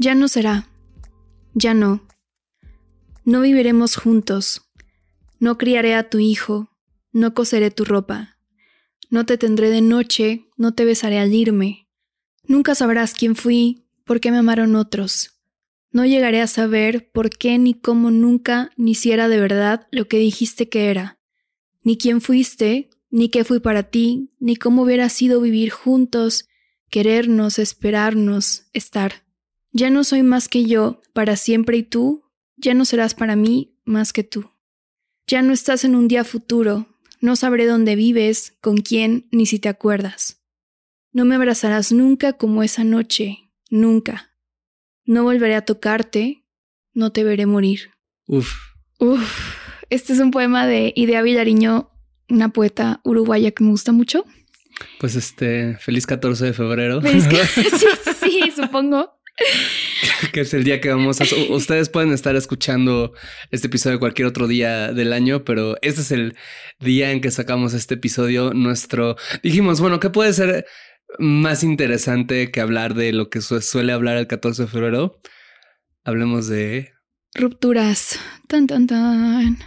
Ya no será. Ya no. No viviremos juntos. No criaré a tu hijo. No coseré tu ropa. No te tendré de noche. No te besaré al irme. Nunca sabrás quién fui, por qué me amaron otros. No llegaré a saber por qué ni cómo nunca ni si de verdad lo que dijiste que era. Ni quién fuiste, ni qué fui para ti, ni cómo hubiera sido vivir juntos, querernos, esperarnos, estar. Ya no soy más que yo, para siempre y tú, ya no serás para mí más que tú. Ya no estás en un día futuro, no sabré dónde vives, con quién, ni si te acuerdas. No me abrazarás nunca como esa noche, nunca. No volveré a tocarte, no te veré morir. Uf, Uf, este es un poema de Idea Villariño, una poeta uruguaya que me gusta mucho. pues este, feliz 14 de febrero, sí, sí, sí, supongo. que es el día que vamos a... Ustedes pueden estar escuchando este episodio cualquier otro día del año, pero este es el día en que sacamos este episodio. Nuestro... Dijimos, bueno, ¿qué puede ser más interesante que hablar de lo que su- suele hablar el 14 de febrero? Hablemos de Rupturas. Tan, tan, tan.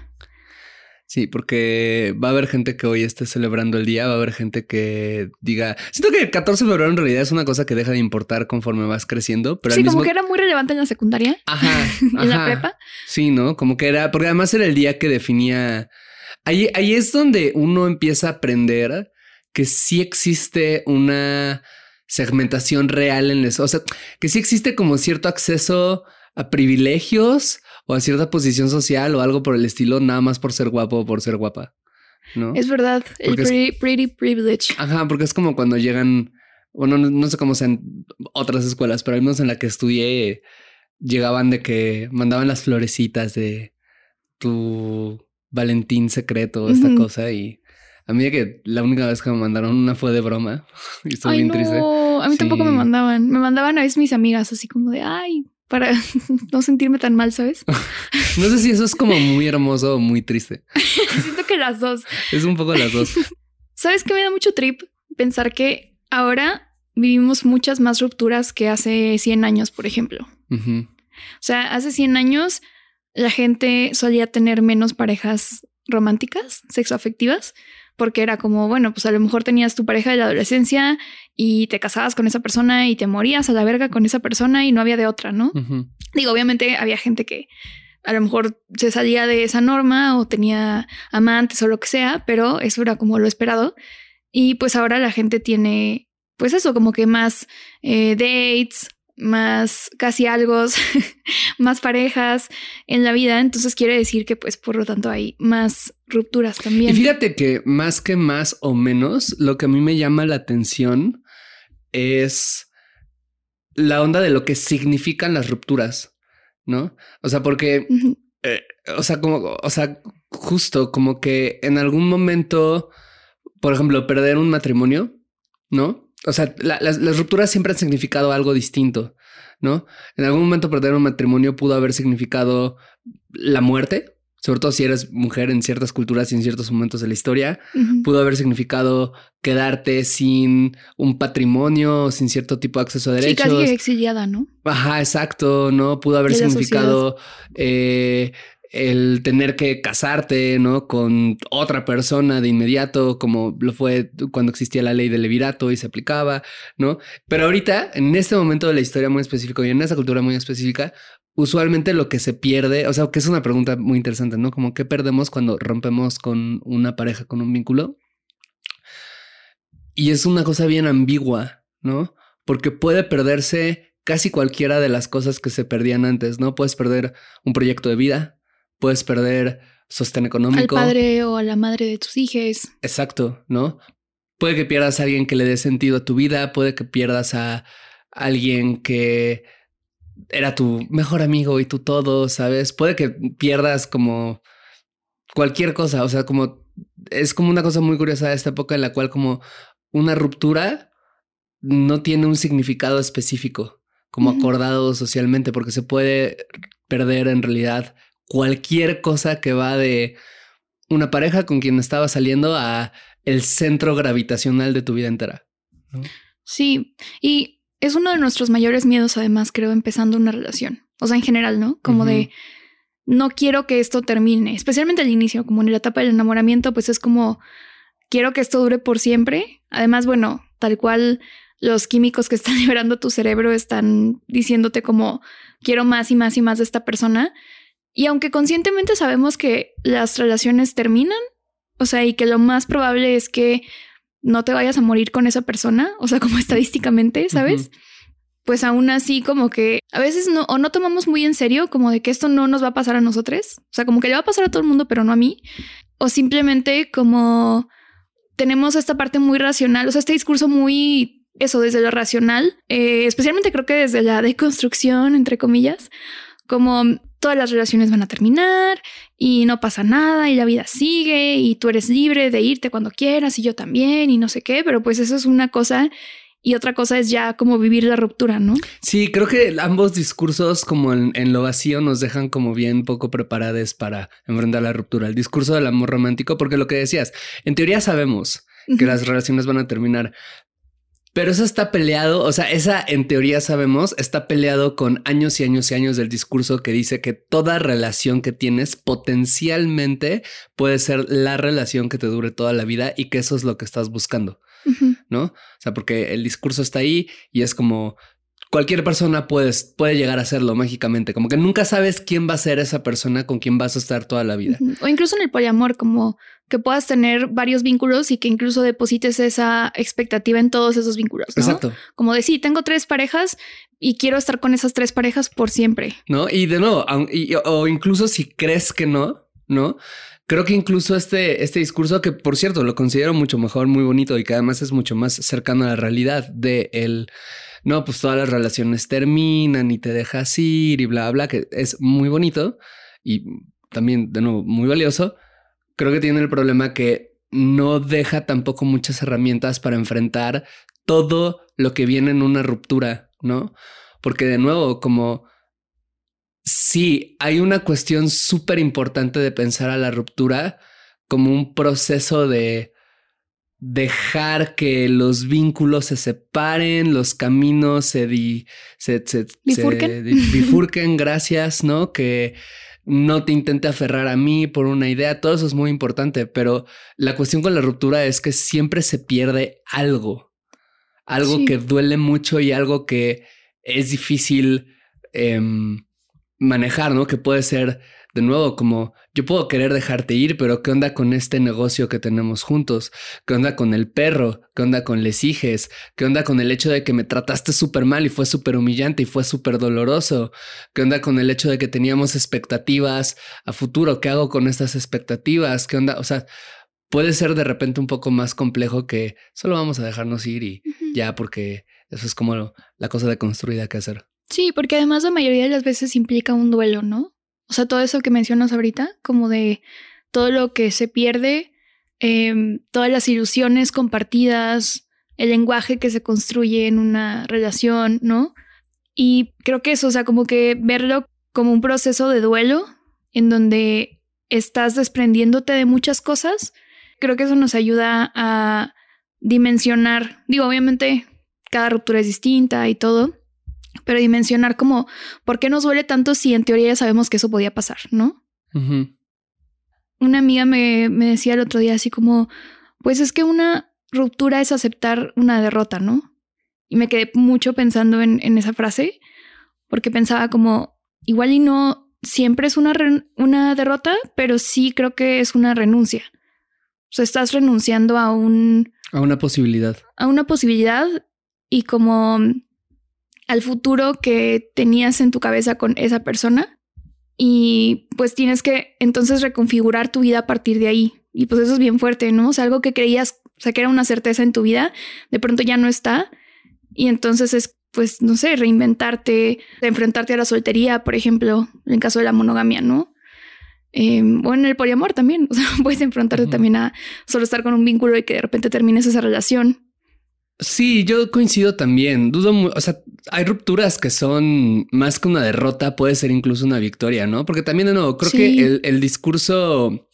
Sí, porque va a haber gente que hoy esté celebrando el día, va a haber gente que diga, siento que el 14 de febrero en realidad es una cosa que deja de importar conforme vas creciendo, pero sí, al mismo como que era muy relevante en la secundaria, Ajá, en la prepa. Sí, ¿no? Como que era, porque además era el día que definía, ahí, ahí es donde uno empieza a aprender que sí existe una segmentación real en eso, o sea, que sí existe como cierto acceso a privilegios o a cierta posición social o algo por el estilo, nada más por ser guapo o por ser guapa, ¿no? Es verdad, el es- pretty, pretty privilege. Ajá, porque es como cuando llegan, bueno, no, no sé cómo sean otras escuelas, pero al menos en la que estudié, llegaban de que mandaban las florecitas de tu Valentín secreto, esta Ujú. cosa, y a mí de que la única vez que me mandaron una fue de broma y estuve Ay, bien no, triste. a mí tampoco me mandaban. Me mandaban a veces mis amigas, así como de, ay, para no sentirme tan mal, ¿sabes? No sé si eso es como muy hermoso o muy triste. Siento que las dos. Es un poco las dos. ¿Sabes qué me da mucho trip? Pensar que ahora vivimos muchas más rupturas que hace 100 años, por ejemplo. O sea, hace 100 años la gente solía tener menos parejas románticas, sexoafectivas, porque era como, bueno, pues a lo mejor tenías tu pareja de la adolescencia y te casabas con esa persona y te morías a la verga con esa persona y no había de otra, ¿no? Digo, obviamente había gente que a lo mejor se salía de esa norma o tenía amantes o lo que sea, pero eso era como lo esperado. Y pues ahora la gente tiene, pues eso, como que más eh, dates, más casi algo, más parejas en la vida. Entonces quiere decir que pues por lo tanto hay más rupturas también. Y fíjate que más que más o menos, lo que a mí me llama la atención es la onda de lo que significan las rupturas, ¿no? O sea, porque, eh, o sea, como, o sea, justo como que en algún momento, por ejemplo, perder un matrimonio, ¿no? O sea, la- las, las rupturas siempre han significado algo distinto, ¿no? En algún momento perder un matrimonio pudo haber significado la muerte, sobre todo si eres mujer en ciertas culturas y en ciertos momentos de la historia, pudo haber significado quedarte sin un patrimonio, sin cierto tipo de acceso a Sí, derechos. casi exiliada, ¿no? Ajá, exacto, ¿no? Pudo haber significado eh, el tener que casarte, ¿no? Con otra persona de inmediato, como lo fue cuando existía la ley del levirato y se aplicaba, ¿no? Pero ahorita, en este momento de la historia muy específico y en esa cultura muy específica, usualmente lo que se pierde, o sea, que es una pregunta muy interesante, ¿no? Como qué perdemos cuando rompemos con una pareja, con un vínculo. Y es una cosa bien ambigua, ¿no? Porque puede perderse casi cualquiera de las cosas que se perdían antes, ¿no? Puedes perder un proyecto de vida, puedes perder sostén económico. Al padre o a la madre de tus hijos. Exacto, ¿no? Puede que pierdas a alguien que le dé sentido a tu vida, puede que pierdas a alguien que era tu mejor amigo y tú todo, ¿sabes? Puede que pierdas como cualquier cosa, o sea, como es como una cosa muy curiosa de esta época en la cual como una ruptura no tiene un significado específico como acordado socialmente, porque se puede perder en realidad cualquier cosa que va de una pareja con quien estaba saliendo a el centro gravitacional de tu vida entera. Sí, y es uno de nuestros mayores miedos, además, creo, empezando una relación. O sea, en general, ¿no? Como de no quiero que esto termine, especialmente al inicio, como en la etapa del enamoramiento, pues es como quiero que esto dure por siempre. Además, bueno, tal cual los químicos que están liberando tu cerebro están diciéndote como quiero más y más y más de esta persona. Y aunque conscientemente sabemos que las relaciones terminan, o sea, y que lo más probable es que no te vayas a morir con esa persona, o sea, como estadísticamente, ¿sabes? Pues aún así como que a veces no, o no tomamos muy en serio como de que esto no nos va a pasar a nosotros, o sea, como que le va a pasar a todo el mundo, pero no a mí, o simplemente como tenemos esta parte muy racional, o sea, este discurso muy eso desde lo racional, eh, especialmente creo que desde la deconstrucción, entre comillas, como todas las relaciones van a terminar y no pasa nada y la vida sigue y tú eres libre de irte cuando quieras y yo también y no sé qué, pero pues eso es una cosa y otra cosa es ya como vivir la ruptura, ¿no? Sí, creo que ambos discursos como en, en, lo vacío nos dejan como bien poco preparados para enfrentar la ruptura. El discurso del amor romántico, porque lo que decías, en teoría sabemos que las relaciones van a terminar, pero eso está peleado, o sea, esa en teoría sabemos, está peleado con años y años y años del discurso que dice que toda relación que tienes potencialmente puede ser la relación que te dure toda la vida y que eso es lo que estás buscando, ¿no? O sea, porque el discurso está ahí y es como cualquier persona puede, puede llegar a hacerlo mágicamente, como que nunca sabes quién va a ser esa persona con quien vas a estar toda la vida. O incluso en el poliamor, como que puedas tener varios vínculos y que incluso deposites esa expectativa en todos esos vínculos. ¿no? Exacto. Como de sí, tengo tres parejas y quiero estar con esas tres parejas por siempre. No, y de nuevo, o incluso si crees que no, no. Creo que incluso este, este discurso, que por cierto lo considero mucho mejor, muy bonito y que además es mucho más cercano a la realidad de el no, pues todas las relaciones terminan y te dejas ir y bla, bla, que es muy bonito y también, de nuevo, muy valioso creo que tiene el problema que no deja tampoco muchas herramientas para enfrentar todo lo que viene en una ruptura, ¿no? Porque de nuevo, como sí, hay una cuestión súper importante de pensar a la ruptura como un proceso de dejar que los vínculos se separen, los caminos se, se, se, bifurquen. bifurquen, gracias, ¿no? Que no te intente aferrar a mí por una idea, todo eso es muy importante, pero la cuestión con la ruptura es que siempre se pierde algo, algo que duele mucho y algo que es difícil em, manejar, ¿no? Que puede ser de nuevo, como yo puedo querer dejarte ir, pero ¿qué onda con este negocio que tenemos juntos? ¿Qué onda con el perro? ¿Qué onda con les hijes? ¿Qué onda con el hecho de que me trataste súper mal y fue súper humillante y fue súper doloroso? ¿Qué onda con el hecho de que teníamos expectativas a futuro? ¿Qué hago con estas expectativas? ¿Qué onda? O sea, puede ser de repente un poco más complejo que solo vamos a dejarnos ir y ya, porque eso es como la cosa de construida que hacer. Sí, porque además la mayoría de las veces implica un duelo, ¿no? O sea, todo eso que mencionas ahorita, como de todo lo que se pierde, em, todas las ilusiones compartidas, el lenguaje que se construye en una relación, ¿no? Y creo que eso, o sea, como que verlo como un proceso de duelo en donde estás desprendiéndote de muchas cosas, creo que eso nos ayuda a dimensionar, digo, obviamente cada ruptura es distinta y todo, pero dimensionar como por qué nos duele tanto si en teoría ya sabemos que eso podía pasar, ¿no? Una amiga me, me decía el otro día así como, pues es que una ruptura es aceptar una derrota, ¿no? Y me quedé mucho pensando en, en esa frase, porque pensaba como, igual y no siempre es una, una derrota, pero sí creo que es una renuncia. O sea, estás renunciando a un... A una posibilidad. A una posibilidad y como al futuro que tenías en tu cabeza con esa persona. Y pues tienes que entonces reconfigurar tu vida a partir de ahí. Y pues eso es bien fuerte, ¿no? O sea, algo que creías, o sea, que era una certeza en tu vida, de pronto ya no está. Y entonces es, pues, no sé, reinventarte, enfrentarte a la soltería, por ejemplo, en caso de la monogamia, ¿no? Em, o en el poliamor también. O sea, puedes enfrentarte también a solo estar con un vínculo y que de repente termines esa relación. Sí, yo coincido también. Dudo, o sea, hay rupturas que son más que una derrota, puede ser incluso una victoria, ¿no? Porque también, de nuevo, creo que el, el, discurso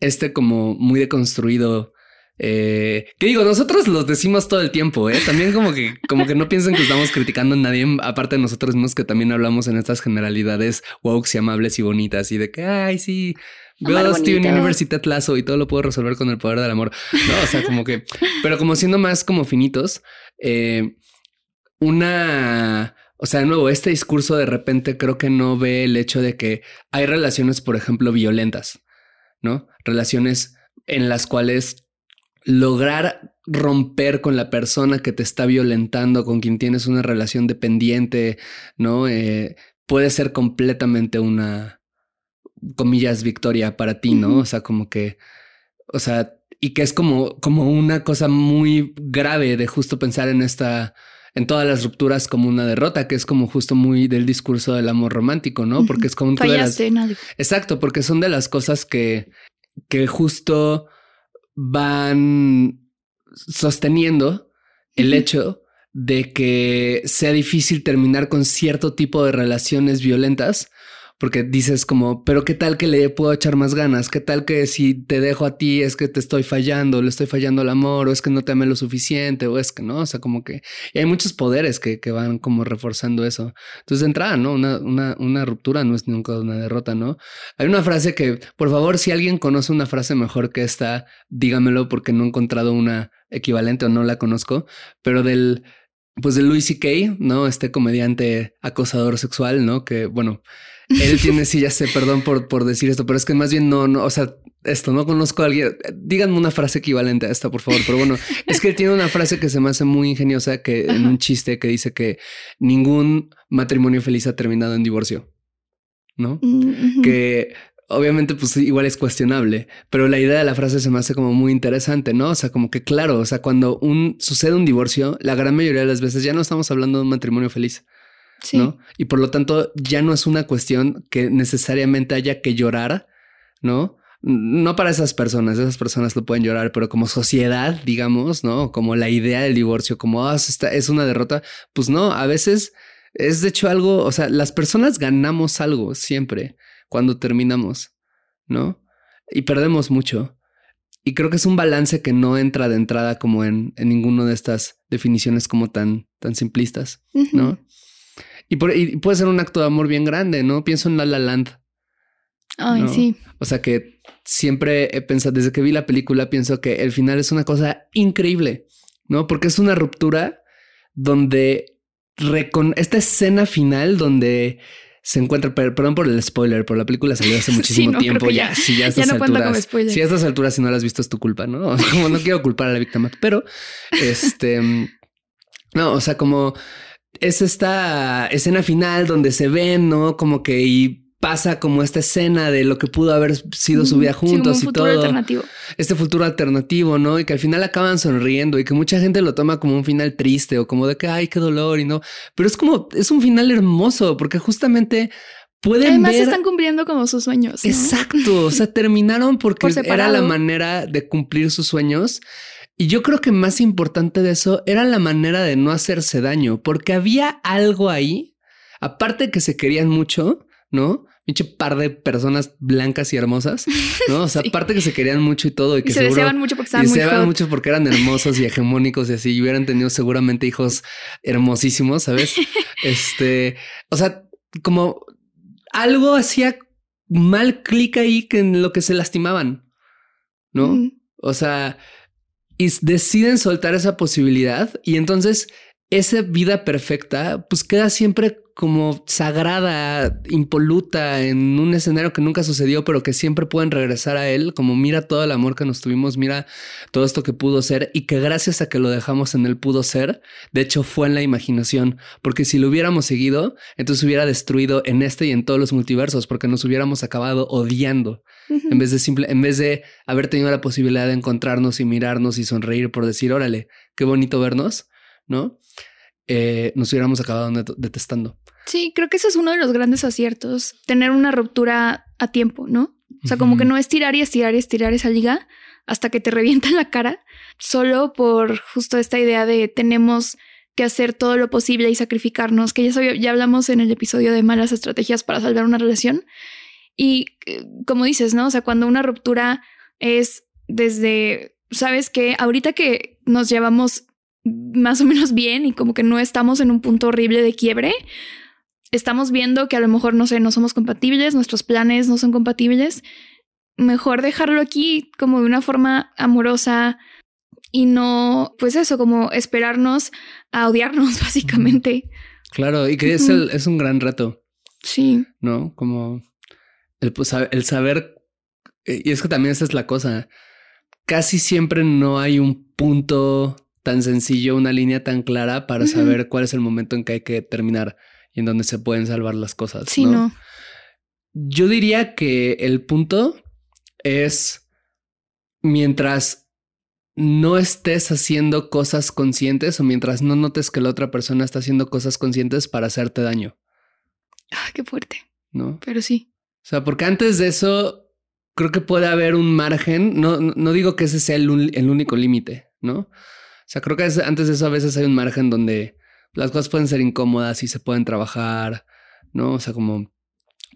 este como muy deconstruido eh, que digo, nosotros los decimos todo el tiempo, ¿eh? También como que, como que no piensen que estamos criticando a nadie, aparte de nosotros mismos que también hablamos en estas generalidades woke y amables y bonitas y de que, ay, sí, veo Steven University Lazo y todo lo puedo resolver con el poder del amor. No, o sea, como que, pero como siendo más como finitos, eh, una, o sea, de nuevo, este discurso de repente creo que no ve el hecho de que hay relaciones, por ejemplo, violentas, ¿no? Relaciones en las cuales lograr romper con la persona que te está violentando, con quien tienes una relación dependiente, ¿no? Eh, puede ser completamente una, comillas, victoria para ti, ¿no? O sea, como que, o sea, y que es como, como una cosa muy grave de justo pensar en esta, en todas las rupturas como una derrota, que es como justo muy del discurso del amor romántico, ¿no? Porque es como... Fallaste, Exacto, porque son de las cosas que, que justo van sosteniendo el hecho de que sea difícil terminar con cierto tipo de relaciones violentas porque dices como, pero qué tal que le puedo echar más ganas, qué tal que si te dejo a ti es que te estoy fallando, le estoy fallando al amor, o es que no te amé lo suficiente, o es que no, o sea, como que y hay muchos poderes que, que, van como reforzando eso. Entonces, de entrada, ¿no? Una, una, una ruptura no es nunca una derrota, ¿no? Hay una frase que, por favor, si alguien conoce una frase mejor que esta, dígamelo porque no he encontrado una equivalente o no la conozco, pero del pues de Louis C.K., ¿no? Este comediante acosador sexual, ¿no? Que, bueno, él tiene, sí, ya sé, perdón por, por decir esto, pero es que más bien no, no, o sea, esto, no conozco a alguien. Díganme una frase equivalente a esta, por favor. Pero bueno, es que él tiene una frase que se me hace muy ingeniosa, que en un chiste que dice que ningún matrimonio feliz ha terminado en divorcio, ¿no? Mm, que obviamente pues igual es cuestionable, pero la idea de la frase se me hace como muy interesante, ¿no? O sea, como que claro, o sea, cuando un sucede un divorcio, la gran mayoría de las veces ya no estamos hablando de un matrimonio feliz. ¿No? Y por lo tanto ya no es una cuestión que necesariamente haya que llorar, ¿no? No para esas personas, esas personas lo pueden llorar, pero como sociedad, digamos, ¿no? Como la idea del divorcio, como ah, es una derrota, pues no, a veces es de hecho algo, o sea, las personas ganamos algo siempre cuando terminamos, ¿no? Y perdemos mucho. Y creo que es un balance que no entra de entrada como en, en ninguna de estas definiciones como tan, tan simplistas, ¿no? Y, puede ser un acto de amor bien grande, ¿no? Pienso en La La Land. Ay, sí. O sea que siempre he pensado, desde que vi la película, pienso que el final es una cosa increíble, ¿no? Porque es una ruptura donde recon esta escena final donde se encuentra, perdón por el spoiler, pero la película salió hace muchísimo tiempo ya. Si ya a estas alturas, si a estas alturas, si no la has visto, es tu culpa, ¿no? Como no quiero culpar a la víctima, pero este, no, o sea, como es esta escena final donde se ven, ¿no? Como que y pasa como esta escena de lo que pudo haber sido su vida juntos y todo. Alternativo. Este futuro alternativo, ¿no? Y que al final acaban sonriendo y que mucha gente lo toma como un final triste o como de que, ay, qué dolor y no. Pero es como, es un final hermoso porque justamente pueden Además están cumpliendo como sus sueños. Exacto. O sea, terminaron porque era la manera de cumplir sus sueños. Y yo creo que más importante de eso era la manera de no hacerse daño, porque había algo ahí, aparte que se querían mucho, ¿no? Pinche par de personas blancas y hermosas, ¿no? O sea, aparte que se querían mucho y todo. Y que se deseaban mucho porque estaban y se deseaban mucho porque eran hermosos y hegemónicos y así. Y hubieran tenido seguramente hijos hermosísimos, ¿sabes? este, o sea, como algo hacía mal clic ahí que en lo que se lastimaban, ¿no? O sea, y deciden soltar esa posibilidad y entonces esa vida perfecta pues queda siempre como sagrada, impoluta en un escenario que nunca sucedió, pero que siempre pueden regresar a él, como mira todo el amor que nos tuvimos, mira todo esto que pudo ser y que gracias a que lo dejamos en el pudo ser, de hecho fue en la imaginación, porque si lo hubiéramos seguido, entonces hubiera destruido en este y en todos los multiversos, porque nos hubiéramos acabado odiando. En vez de simple, en vez de haber tenido la posibilidad de encontrarnos y mirarnos y sonreír por decir, órale, qué bonito vernos, ¿no? Eh, nos hubiéramos acabado detestando. Sí, creo que ese es uno de los grandes aciertos, tener una ruptura a tiempo, ¿no? O sea, como que no estirar y estirar y estirar esa liga hasta que te revienta en la cara, solo por justo esta idea de tenemos que hacer todo lo posible y sacrificarnos, que ya, sabi- ya hablamos en el episodio de malas estrategias para salvar una relación. Y eh, como dices, ¿no? O sea, cuando una ruptura es desde, sabes que ahorita que nos llevamos más o menos bien y como que no estamos en un punto horrible de quiebre, estamos viendo que a lo mejor, no sé, no somos compatibles, nuestros planes no son compatibles, mejor dejarlo aquí como de una forma amorosa y no, pues eso, como esperarnos a odiarnos básicamente. Claro, y que es, el- es un gran reto, Sí. ¿no? Como el, pues, el saber, eh, y es que también esa es la cosa, casi siempre no hay un punto tan sencillo, una línea tan clara para saber cuál es el momento en que hay que terminar y en donde se pueden salvar las cosas. Sí, no. Yo diría que el punto es mientras no estés haciendo cosas conscientes o mientras no notes que la otra persona está haciendo cosas conscientes para hacerte daño, Ah, qué fuerte. ¿no? Pero sí. O sea, porque antes de eso creo que puede haber un margen. No, no, no digo que ese sea el, el único límite, ¿no? O sea, creo que es- antes de eso a veces hay un margen donde las cosas pueden ser incómodas y se pueden trabajar, ¿no? O sea, como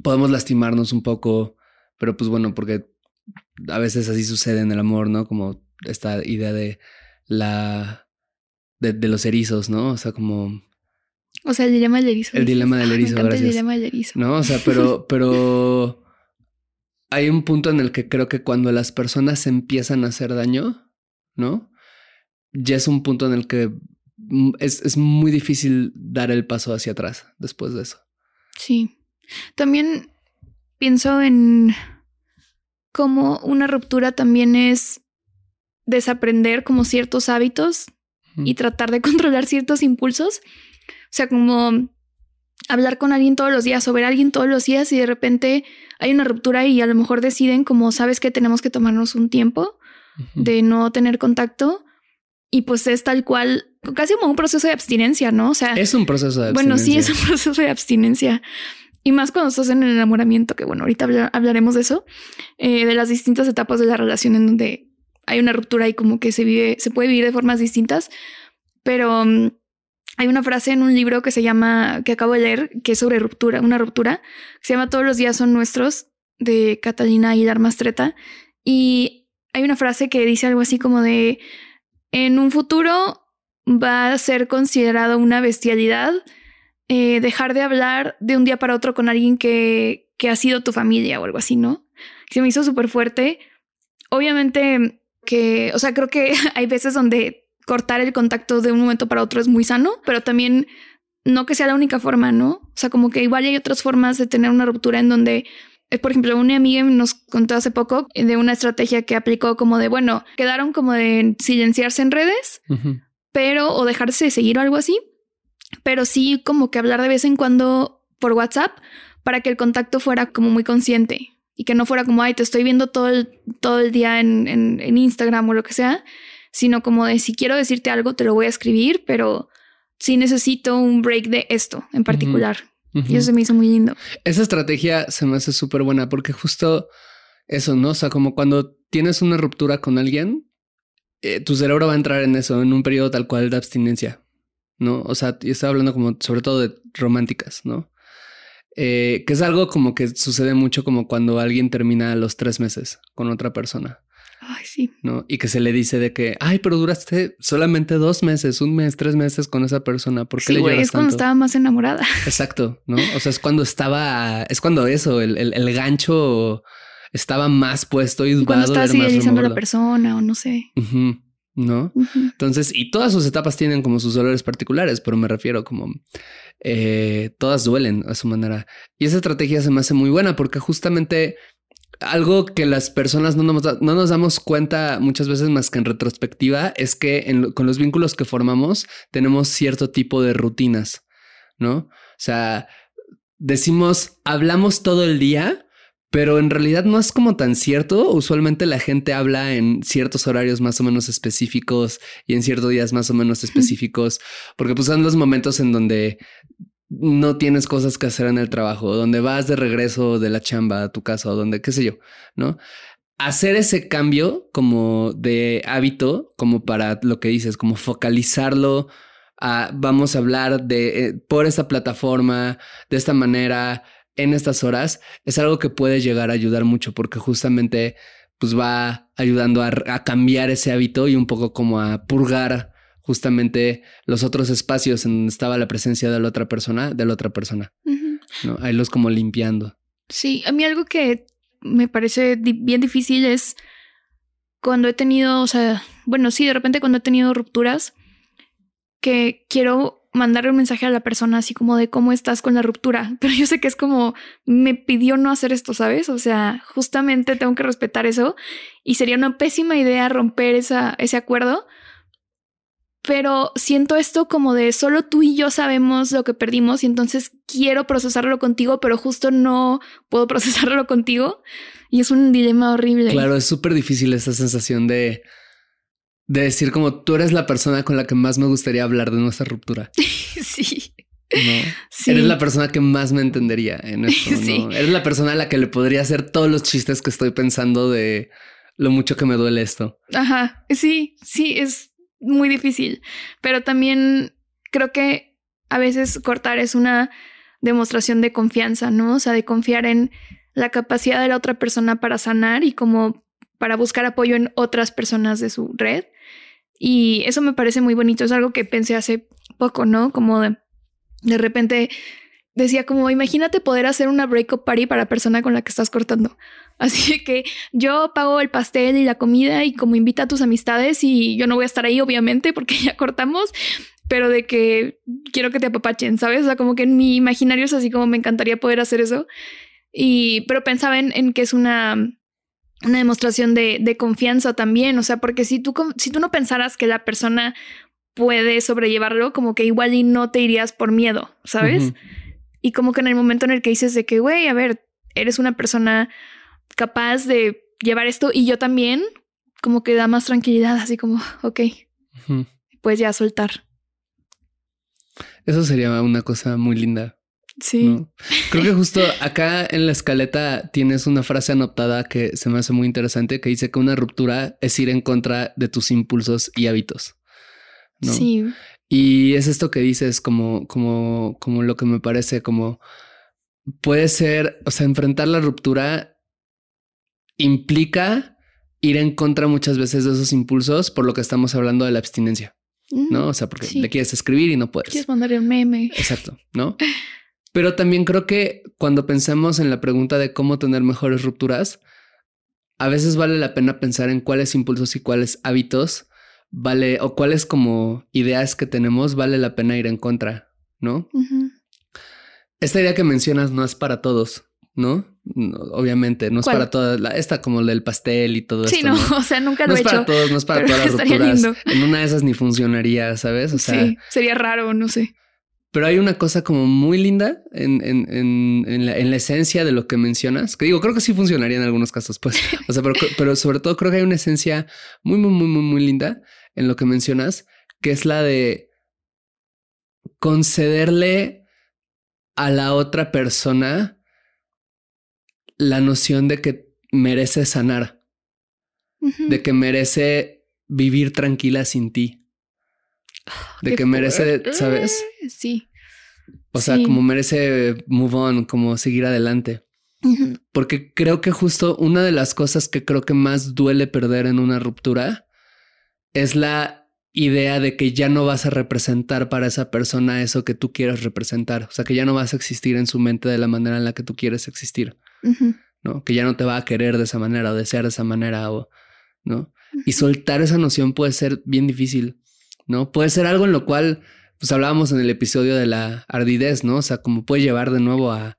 podemos lastimarnos un poco, pero pues bueno, porque a veces así sucede en el amor, ¿no? Como esta idea de la... de, de los erizos, ¿no? O sea, como... O sea, el dilema del erizo. El dilema del Ah, erizo, Me encanta gracias. el dilema del erizo. ¿no? O sea, pero, pero hay un punto en el que creo que cuando las personas empiezan a hacer daño, ¿no? Ya es un punto en el que mm, es, es muy difícil dar el paso hacia atrás después de eso. Sí. También pienso en cómo una ruptura también es desaprender como ciertos hábitos y tratar de controlar ciertos impulsos. O sea, como hablar con alguien todos los días o ver a alguien todos los días y de repente hay una ruptura y a lo mejor deciden como sabes que tenemos que tomarnos un tiempo de no tener contacto y pues es tal cual, casi como un proceso de abstinencia, ¿no? O sea, Es un proceso de bueno, sí, es abstinencia. un proceso de abstinencia. Y más cuando estás en el enamoramiento, que bueno, ahorita habla- hablaremos de eso, eh, de las distintas etapas de la relación en donde hay una ruptura y como que se vive, se puede vivir de formas distintas. Pero mm, hay una frase en un libro que se llama, que acabo de leer, que es sobre ruptura, una ruptura, que se llama Todos los días son nuestros, de Catalina Aguilar Mastreta. Y hay una frase que dice algo así como de, en un futuro va a ser considerado una bestialidad eh, dejar de hablar de un día para otro con alguien que, que ha sido tu familia o algo así, ¿no? Se me hizo súper fuerte. Obviamente que, o sea, creo que hay veces donde cortar el contacto de un momento para otro es muy sano, pero también no que sea la única forma, ¿no? O sea, como que igual hay otras formas de tener una ruptura en donde, por ejemplo, una amiga nos contó hace poco de una estrategia que aplicó como de, bueno, quedaron como de silenciarse en redes, pero o dejarse de seguir o algo así, pero sí como que hablar de vez en cuando por WhatsApp para que el contacto fuera como muy consciente y que no fuera como, ay, te estoy viendo todo el, todo el día en, en, en Instagram o lo que sea, sino como de si quiero decirte algo, te lo voy a escribir, pero sí necesito un break de esto en particular. Y eso se me hizo muy lindo. Esa estrategia se me hace súper buena porque justo eso, ¿no? O sea, como cuando tienes una ruptura con alguien, eh, tu cerebro va a entrar en eso, en un periodo tal cual de abstinencia, ¿no? O sea, y estaba hablando como sobre todo de románticas, ¿no? Eh, que es algo como que sucede mucho como cuando alguien termina a los tres meses con otra persona. Ay, sí. ¿no? Y que se le dice de que, ay, pero duraste solamente dos meses, un mes, tres meses con esa persona. ¿Por qué Sí, le güey, es cuando estaba más enamorada. Exacto, ¿no? O sea, es cuando estaba, es cuando eso, el, el, el gancho estaba más puesto y, Y cuando estaba idealizando a la persona o no sé. ¿No? Entonces, y todas sus etapas tienen como sus dolores particulares, pero me refiero como eh, todas duelen a su manera. Y esa estrategia se me hace muy buena porque justamente algo que las personas no nos, da- no nos damos cuenta muchas veces más que en retrospectiva es que en con los vínculos que formamos tenemos cierto tipo de rutinas, ¿no? O sea, decimos, hablamos todo el día, pero en realidad no es como tan cierto. Usualmente la gente habla en ciertos horarios más o menos específicos y en ciertos días más o menos específicos, porque pues son los momentos en donde no tienes cosas que hacer en el trabajo, donde vas de regreso de la chamba a tu casa o donde, qué sé yo, ¿no? Hacer ese cambio como de hábito, como para lo que dices, como focalizarlo a vamos a hablar de eh, por esta plataforma, de esta manera, en estas horas, es algo que puede llegar a ayudar mucho porque justamente pues va ayudando a, a cambiar ese hábito y un poco como a purgar justamente los otros espacios en donde estaba la presencia de la otra persona, de la otra persona. ¿no? Ahí los como limpiando. Sí, a mí algo que me parece di- bien difícil es cuando he tenido, o sea, bueno, sí, de repente cuando he tenido rupturas, que quiero mandarle un mensaje a la persona así como de cómo estás con la ruptura, pero yo sé que es como me pidió no hacer esto, ¿sabes? O sea, justamente tengo que respetar eso y sería una pésima idea romper esa, ese acuerdo. Pero siento esto como de solo tú y yo sabemos lo que perdimos y entonces quiero procesarlo contigo, pero justo no puedo procesarlo contigo. Y es un dilema horrible. Claro, es súper difícil esa sensación de, de decir como tú eres la persona con la que más me gustaría hablar de nuestra ruptura. sí. ¿no? Sí. Eres la persona que más me entendería en esto, ¿no? Sí. Eres la persona a la que le podría hacer todos los chistes que estoy pensando de lo mucho que me duele esto. Ajá. Sí, sí, es muy difícil. Pero también creo que a veces cortar es una demostración de confianza, ¿no? O sea, de confiar en la capacidad de la otra persona para sanar y como para buscar apoyo en otras personas de su red. Y eso me parece muy bonito. Es algo que pensé hace poco, ¿no? Como de, de repente decía como, imagínate poder hacer una breakup party para la persona con la que estás cortando. Así que yo pago el pastel y la comida y como invita a tus amistades y yo no voy a estar ahí, obviamente, porque ya cortamos, pero de que quiero que te apapachen, ¿sabes? O sea, como que en mi imaginario es así como me encantaría poder hacer eso. Y, pero pensaba en, en que es una, una demostración de, de confianza también. O sea, porque si tú, si tú no pensaras que la persona puede sobrellevarlo, como que igual y no te irías por miedo, ¿sabes? Y como que en el momento en el que dices de que, güey, a ver, eres una persona capaz de llevar esto y yo también, como que da más tranquilidad, así como, ok, Ujú. pues ya soltar. Eso sería una cosa muy linda. Sí. ¿no? Creo que justo acá en la escaleta tienes una frase anotada que se me hace muy interesante que dice que una ruptura es ir en contra de tus impulsos y hábitos. ¿no? Sí. Y es esto que dices como, como, como lo que me parece como puede ser, o sea, enfrentar la ruptura implica ir en contra muchas veces de esos impulsos por lo que estamos hablando de la abstinencia, ¿no? O sea, porque Sí. le quieres escribir y no puedes. Quieres mandarle un meme. Exacto, ¿no? Pero también creo que cuando pensamos en la pregunta de cómo tener mejores rupturas, a veces vale la pena pensar en cuáles impulsos y cuáles hábitos vale o cuáles como ideas que tenemos vale la pena ir en contra, ¿no? Esta idea que mencionas no es para todos, ¿no? No, obviamente, no es ¿Cuál? para todas. La, esta como el del pastel y todo Sí, esto. no, ¿no? o sea, nunca No he es para todos, no es para todas las rupturas. lindo. En una de esas ni funcionaría, ¿sabes? O sea, sí, sería raro, no sé. Pero hay una cosa como muy linda en, en, en, en la, en la esencia de lo que mencionas, que digo, creo que sí funcionaría en algunos casos, pues. O sea, pero, pero sobre todo creo que hay una esencia muy, muy, muy, muy, muy linda en lo que mencionas, que es la de concederle a la otra persona la noción de que merece sanar, de que merece vivir tranquila sin ti, de Qué que merece. ¿sabes? Sí. O sea, como merece move on, como seguir adelante. Porque creo que justo una de las cosas que creo que más duele perder en una ruptura es la idea de que ya no vas a representar para esa persona eso que tú quieres representar. O sea, que ya no vas a existir en su mente de la manera en la que tú quieres existir. ¿No? Que ya no te va a querer de esa manera o desear de esa manera o, ¿no? Y soltar esa noción puede ser bien difícil, ¿no? Puede ser algo en lo cual, pues hablábamos en el episodio de la ardidez, ¿no? O sea, como puede llevar de nuevo a,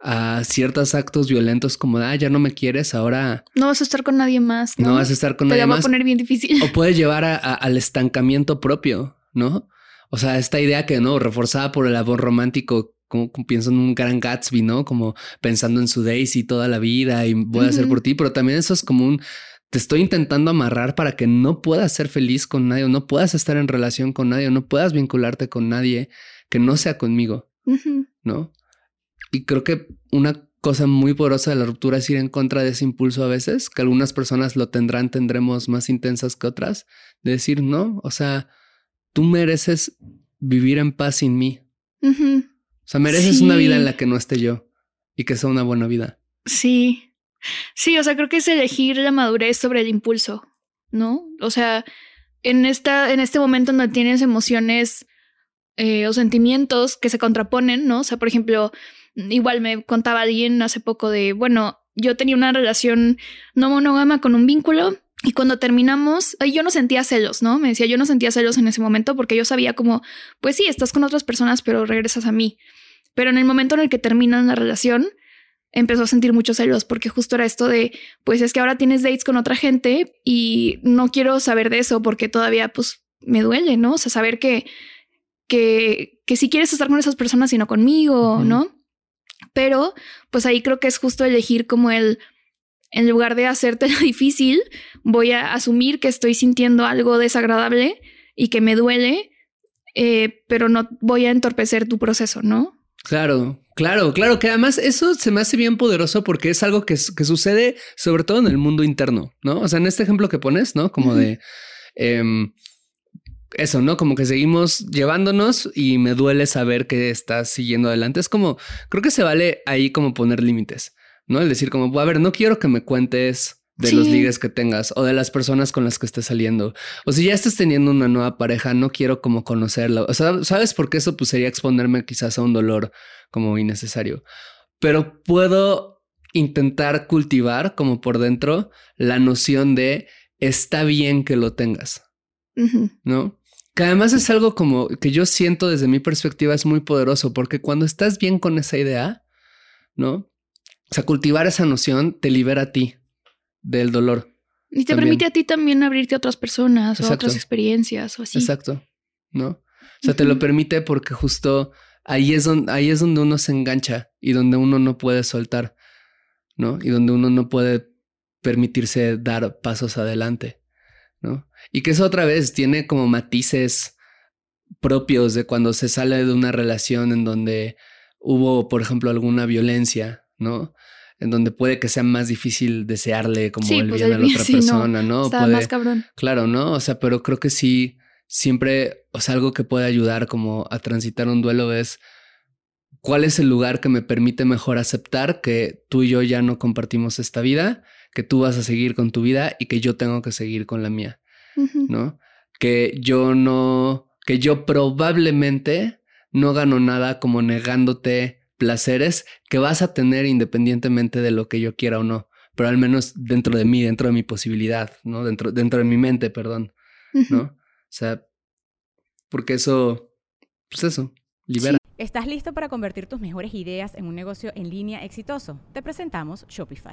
a ciertos actos violentos como, ah, ya no me quieres, ahora... No vas a estar con nadie más. No, no vas a estar con nadie más. Te va a poner bien difícil. O puede llevar a, al estancamiento propio, ¿no? O sea, esta idea que, ¿no? Reforzada por el amor romántico, como, pienso en un gran Gatsby, ¿no? Como pensando en su Daisy toda la vida y voy a hacer por ti, pero también eso es como un... Te estoy intentando amarrar para que no puedas ser feliz con nadie, o no puedas estar en relación con nadie, o no puedas vincularte con nadie que no sea conmigo, ¿no? Y creo que una cosa muy poderosa de la ruptura es ir en contra de ese impulso a veces, que algunas personas lo tendrán, tendremos más intensas que otras, de decir, no, o sea, tú mereces vivir en paz sin mí. O sea, mereces una vida en la que no esté yo y que sea una buena vida. Sí. Sí, o sea, creo que es elegir la madurez sobre el impulso, ¿no? O sea, en, esta, en este momento donde tienes emociones eh, o sentimientos que se contraponen, ¿no? O sea, por ejemplo, Igual me contaba alguien hace poco de, bueno, yo tenía una relación no monógama con un vínculo y cuando terminamos, yo no sentía celos, ¿no? Me decía, yo no sentía celos en ese momento porque yo sabía como, pues sí, estás con otras personas, pero regresas a mí. Pero en el momento en el que terminan la relación, empezó a sentir muchos celos porque justo era esto de, pues es que ahora tienes dates con otra gente y no quiero saber de eso porque todavía pues me duele, ¿no? O sea, saber que, que, que si quieres estar con esas personas y no conmigo, ¿no? Pero pues ahí creo que es justo elegir como el, en lugar de hacerte lo difícil, voy a asumir que estoy sintiendo algo desagradable y que me duele, eh, pero no voy a entorpecer tu proceso, ¿no? Claro, claro, claro, que además eso se me hace bien poderoso porque es algo que, que sucede sobre todo en el mundo interno, ¿no? O sea, en este ejemplo que pones, ¿no? Como de... Em, eso, ¿no? Como que seguimos llevándonos y me duele saber que estás siguiendo adelante. Es como, creo que se vale ahí como poner límites, ¿no? El decir como, a ver, no quiero que me cuentes de los ligues que tengas o de las personas con las que estés saliendo. O si ya estás teniendo una nueva pareja, no quiero como conocerla. O sea, ¿sabes por qué eso pues sería exponerme quizás a un dolor como innecesario? Pero puedo intentar cultivar como por dentro la noción de está bien que lo tengas. ¿No? Que además es algo como que yo siento desde mi perspectiva es muy poderoso porque cuando estás bien con esa idea, ¿no? O sea, cultivar esa noción te libera a ti del dolor. Y te permite a ti también abrirte a otras personas o a otras experiencias o así. Exacto, ¿no? O sea, te lo permite porque justo ahí es, donde, ahí es donde uno se engancha y donde uno no puede soltar, ¿no? Y donde uno no puede permitirse dar pasos adelante. Y que eso otra vez tiene como matices propios de cuando se sale de una relación en donde hubo, por ejemplo, alguna violencia, ¿no? En donde puede que sea más difícil desearle como el pues, bien a la otra persona, ¿no? Está más cabrón. Claro, ¿no? O sea, pero creo que sí, siempre, o sea, algo que puede ayudar como a transitar un duelo es cuál es el lugar que me permite mejor aceptar que tú y yo ya no compartimos esta vida, que tú vas a seguir con tu vida y que yo tengo que seguir con la mía. ¿No? Que yo no, que yo probablemente no gano nada como negándote placeres que vas a tener independientemente de lo que yo quiera o no, pero al menos dentro de mí, dentro de mi posibilidad, ¿no? Dentro, dentro de mi mente, perdón, ¿no? O sea, porque eso, pues eso, libera. ¿Estás listo para convertir tus mejores ideas en un negocio en línea exitoso? Te presentamos Shopify.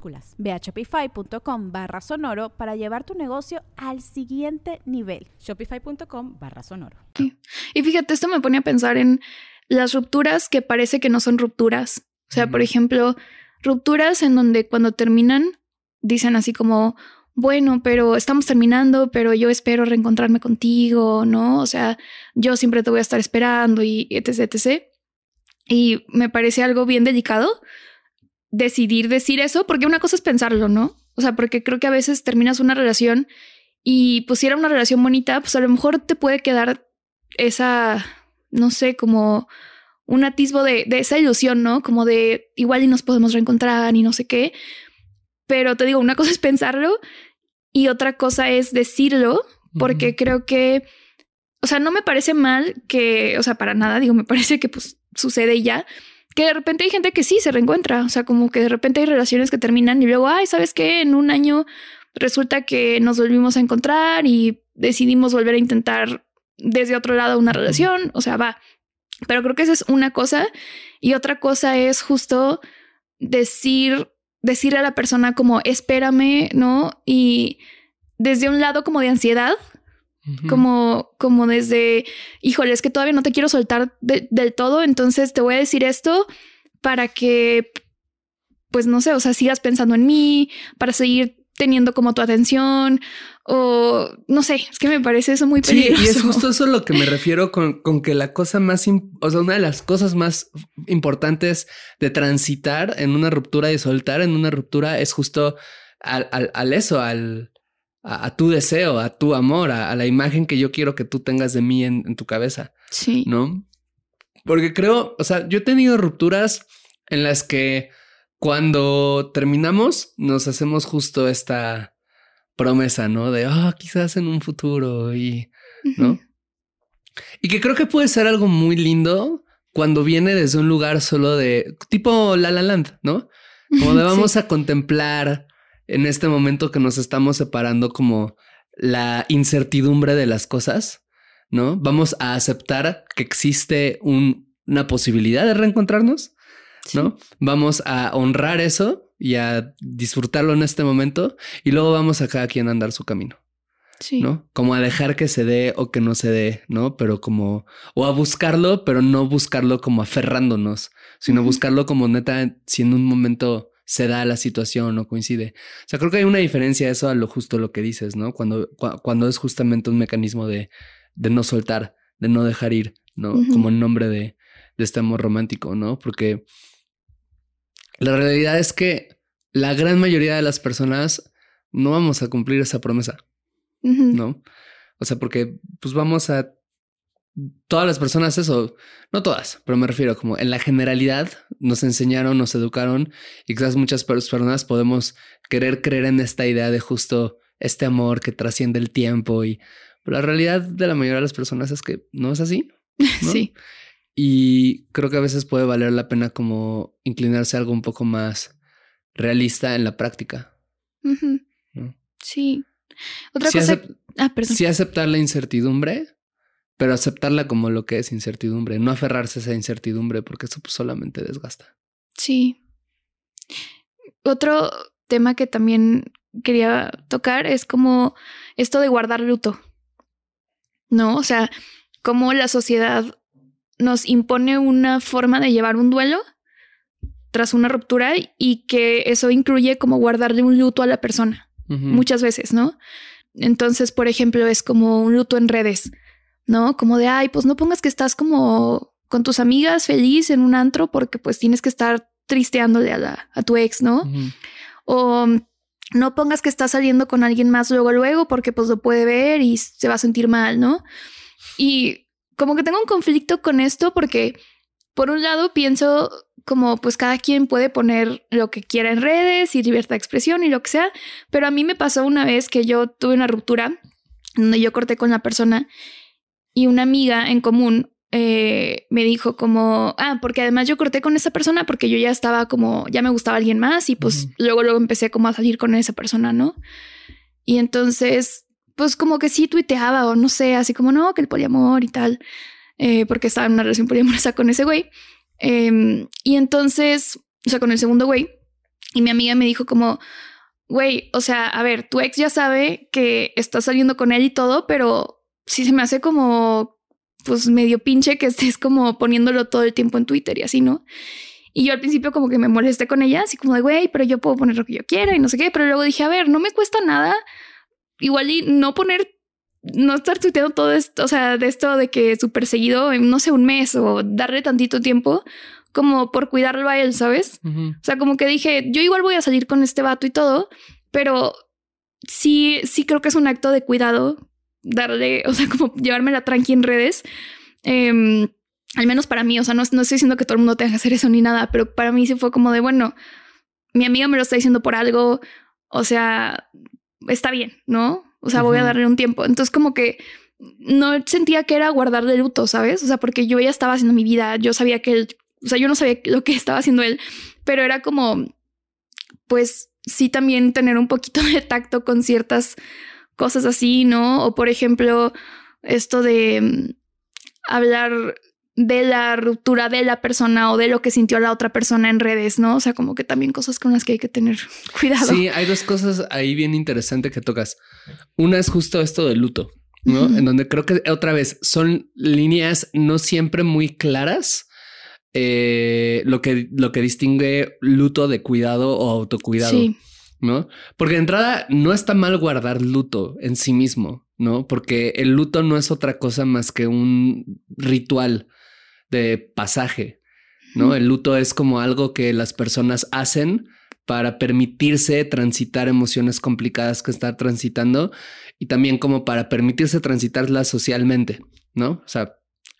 Ve a shopify.com barra sonoro para llevar tu negocio al siguiente nivel. Shopify.com barra sonoro. Y fíjate, esto me pone a pensar en las rupturas que parece que no son rupturas. O sea, por ejemplo, rupturas en donde cuando terminan dicen así como, bueno, pero estamos terminando, pero yo espero reencontrarme contigo, ¿no? O sea, yo siempre te voy a estar esperando y etc, etc. Y me parece algo bien delicado decidir decir eso, porque una cosa es pensarlo, ¿no? O sea, porque creo que a veces terminas una relación y pues si era una relación bonita, pues a lo mejor te puede quedar esa, no sé, como un atisbo de, esa ilusión, ¿no? Como de igual y nos podemos reencontrar y no sé qué. Pero te digo, una cosa es pensarlo y otra cosa es decirlo, porque creo que, o sea, no me parece mal que, o sea, para nada, digo, me parece que pues sucede ya, que de repente hay gente que sí se reencuentra, o sea, como que de repente hay relaciones que terminan y luego, ay, ¿sabes qué? En un año resulta que nos volvimos a encontrar y decidimos volver a intentar desde otro lado una relación, o sea, va. Pero creo que esa es una cosa y otra cosa es justo decir, decirle a la persona como, espérame, ¿no? Y desde un lado como de ansiedad, como, como desde, híjole, es que todavía no te quiero soltar del todo, entonces te voy a decir esto para que, pues no sé, o sea, sigas pensando en mí, para seguir teniendo como tu atención o no sé, es que me parece eso muy peligroso. Sí, y es justo eso lo que me refiero con, con que la cosa más, o sea, una de las cosas más importantes de transitar en una ruptura y soltar en una ruptura es justo al, al, al eso, al a, tu deseo, a tu amor, a, la imagen que yo quiero que tú tengas de mí en, tu cabeza. Sí. ¿No? Porque creo, o sea, yo he tenido rupturas en las que cuando terminamos nos hacemos justo esta promesa, ¿no? De, ah, quizás en un futuro y, ¿no? Y que creo que puede ser algo muy lindo cuando viene desde un lugar solo de tipo La La Land, ¿no? Como de vamos a contemplar en este momento que nos estamos separando como la incertidumbre de las cosas, ¿no? Vamos a aceptar que existe una posibilidad de reencontrarnos, ¿no? Vamos a honrar eso y a disfrutarlo en este momento y luego vamos a cada quien a andar su camino. Sí. ¿No? Como a dejar que se dé o que no se dé, ¿no? Pero como, o a buscarlo, pero no buscarlo como aferrándonos, sino buscarlo como neta, si en un momento se da la situación o coincide. O sea, creo que hay una diferencia eso a lo justo lo que dices, ¿no? Cuando, cuando es justamente un mecanismo de, de no soltar, de no dejar ir, ¿no? Como en nombre de, de este amor romántico, ¿no? Porque la realidad es que la gran mayoría de las personas no vamos a cumplir esa promesa, ¿no? O sea, porque pues vamos a todas las personas eso, no todas, pero me refiero como en la generalidad nos enseñaron, nos educaron y quizás muchas personas podemos querer creer en esta idea de justo este amor que trasciende el tiempo y la realidad de la mayoría de las personas es que no es así. Sí. Y creo que a veces puede valer la pena como inclinarse a algo un poco más realista en la práctica. Sí. Otra cosa. ah, perdón. Sí aceptar la incertidumbre, pero aceptarla como lo que es incertidumbre, no aferrarse a esa incertidumbre porque eso pues, solamente desgasta. Sí. Otro tema que también quería tocar es como esto de guardar luto. ¿No? O sea, cómo la sociedad nos impone una forma de llevar un duelo tras una ruptura y que eso incluye como guardarle un luto a la persona. Muchas veces, ¿no? Entonces, por ejemplo, es como un luto en redes ¿no? Como de, ay, pues no pongas que estás como con tus amigas feliz en un antro porque pues tienes que estar tristeándole a, la, a tu ex, ¿no? O no pongas que estás saliendo con alguien más luego, luego, porque pues lo puede ver y se va a sentir mal, ¿no? Y como que tengo un conflicto con esto porque, por un lado, pienso como pues cada quien puede poner lo que quiera en redes y libertad de expresión y lo que sea, pero a mí me pasó una vez que yo tuve una ruptura donde yo corté con la persona y una amiga en común eh, me dijo como, ah, porque además yo corté con esa persona porque yo ya estaba como, ya me gustaba alguien más y pues luego luego empecé como a salir con esa persona, ¿no? Y entonces, pues como que sí tuiteaba o no sé, así como, no, que el poliamor y tal, eh, porque estaba en una relación poliamorosa con ese güey. Em, y entonces, o sea, con el segundo güey, y mi amiga me dijo como, güey, o sea, a ver, tu ex ya sabe que estás saliendo con él y todo, pero sí se me hace como, pues medio pinche que estés como poniéndolo todo el tiempo en Twitter y así, ¿no? Y yo al principio como que me molesté con ella, así como de, güey, pero yo puedo poner lo que yo quiera y no sé qué, pero luego dije, a ver, no me cuesta nada igual y no poner no estar tuiteando todo esto, o sea, de esto de que súper seguido en, no sé, un mes o darle tantito tiempo como por cuidarlo a él, ¿sabes? O sea, como que dije, yo igual voy a salir con este vato y todo, pero sí, sí creo que es un acto de cuidado darle, o sea, como llevármela tranqui en redes. Em, al menos para mí, o sea, no, no estoy diciendo que todo el mundo tenga que hacer eso ni nada, pero para mí sí fue como de, bueno, mi amiga me lo está diciendo por algo, o sea, está bien, ¿no? O sea, voy a darle un tiempo. Entonces, como que no sentía que era guardarle luto, ¿sabes? O sea, porque yo ya estaba haciendo mi vida, yo sabía que él, o sea, yo no sabía lo que estaba haciendo él, pero era como, pues sí, también tener un poquito de tacto con ciertas cosas así, ¿no? O por ejemplo, esto de mm, hablar de la ruptura de la persona o de lo que sintió la otra persona en redes, ¿no? O sea, como que también cosas con las que hay que tener cuidado. Sí, hay dos cosas ahí bien interesantes que tocas. Una es justo esto del luto, ¿no? En donde creo que otra vez son líneas no siempre muy claras. Eh, lo que lo que distingue luto de cuidado o autocuidado, ¿no? Porque de entrada no está mal guardar luto en sí mismo, ¿no? Porque el luto no es otra cosa más que un ritual de pasaje, ¿no? El luto es como algo que las personas hacen para permitirse transitar emociones complicadas que están transitando y también como para permitirse transitarlas socialmente, ¿no? O sea,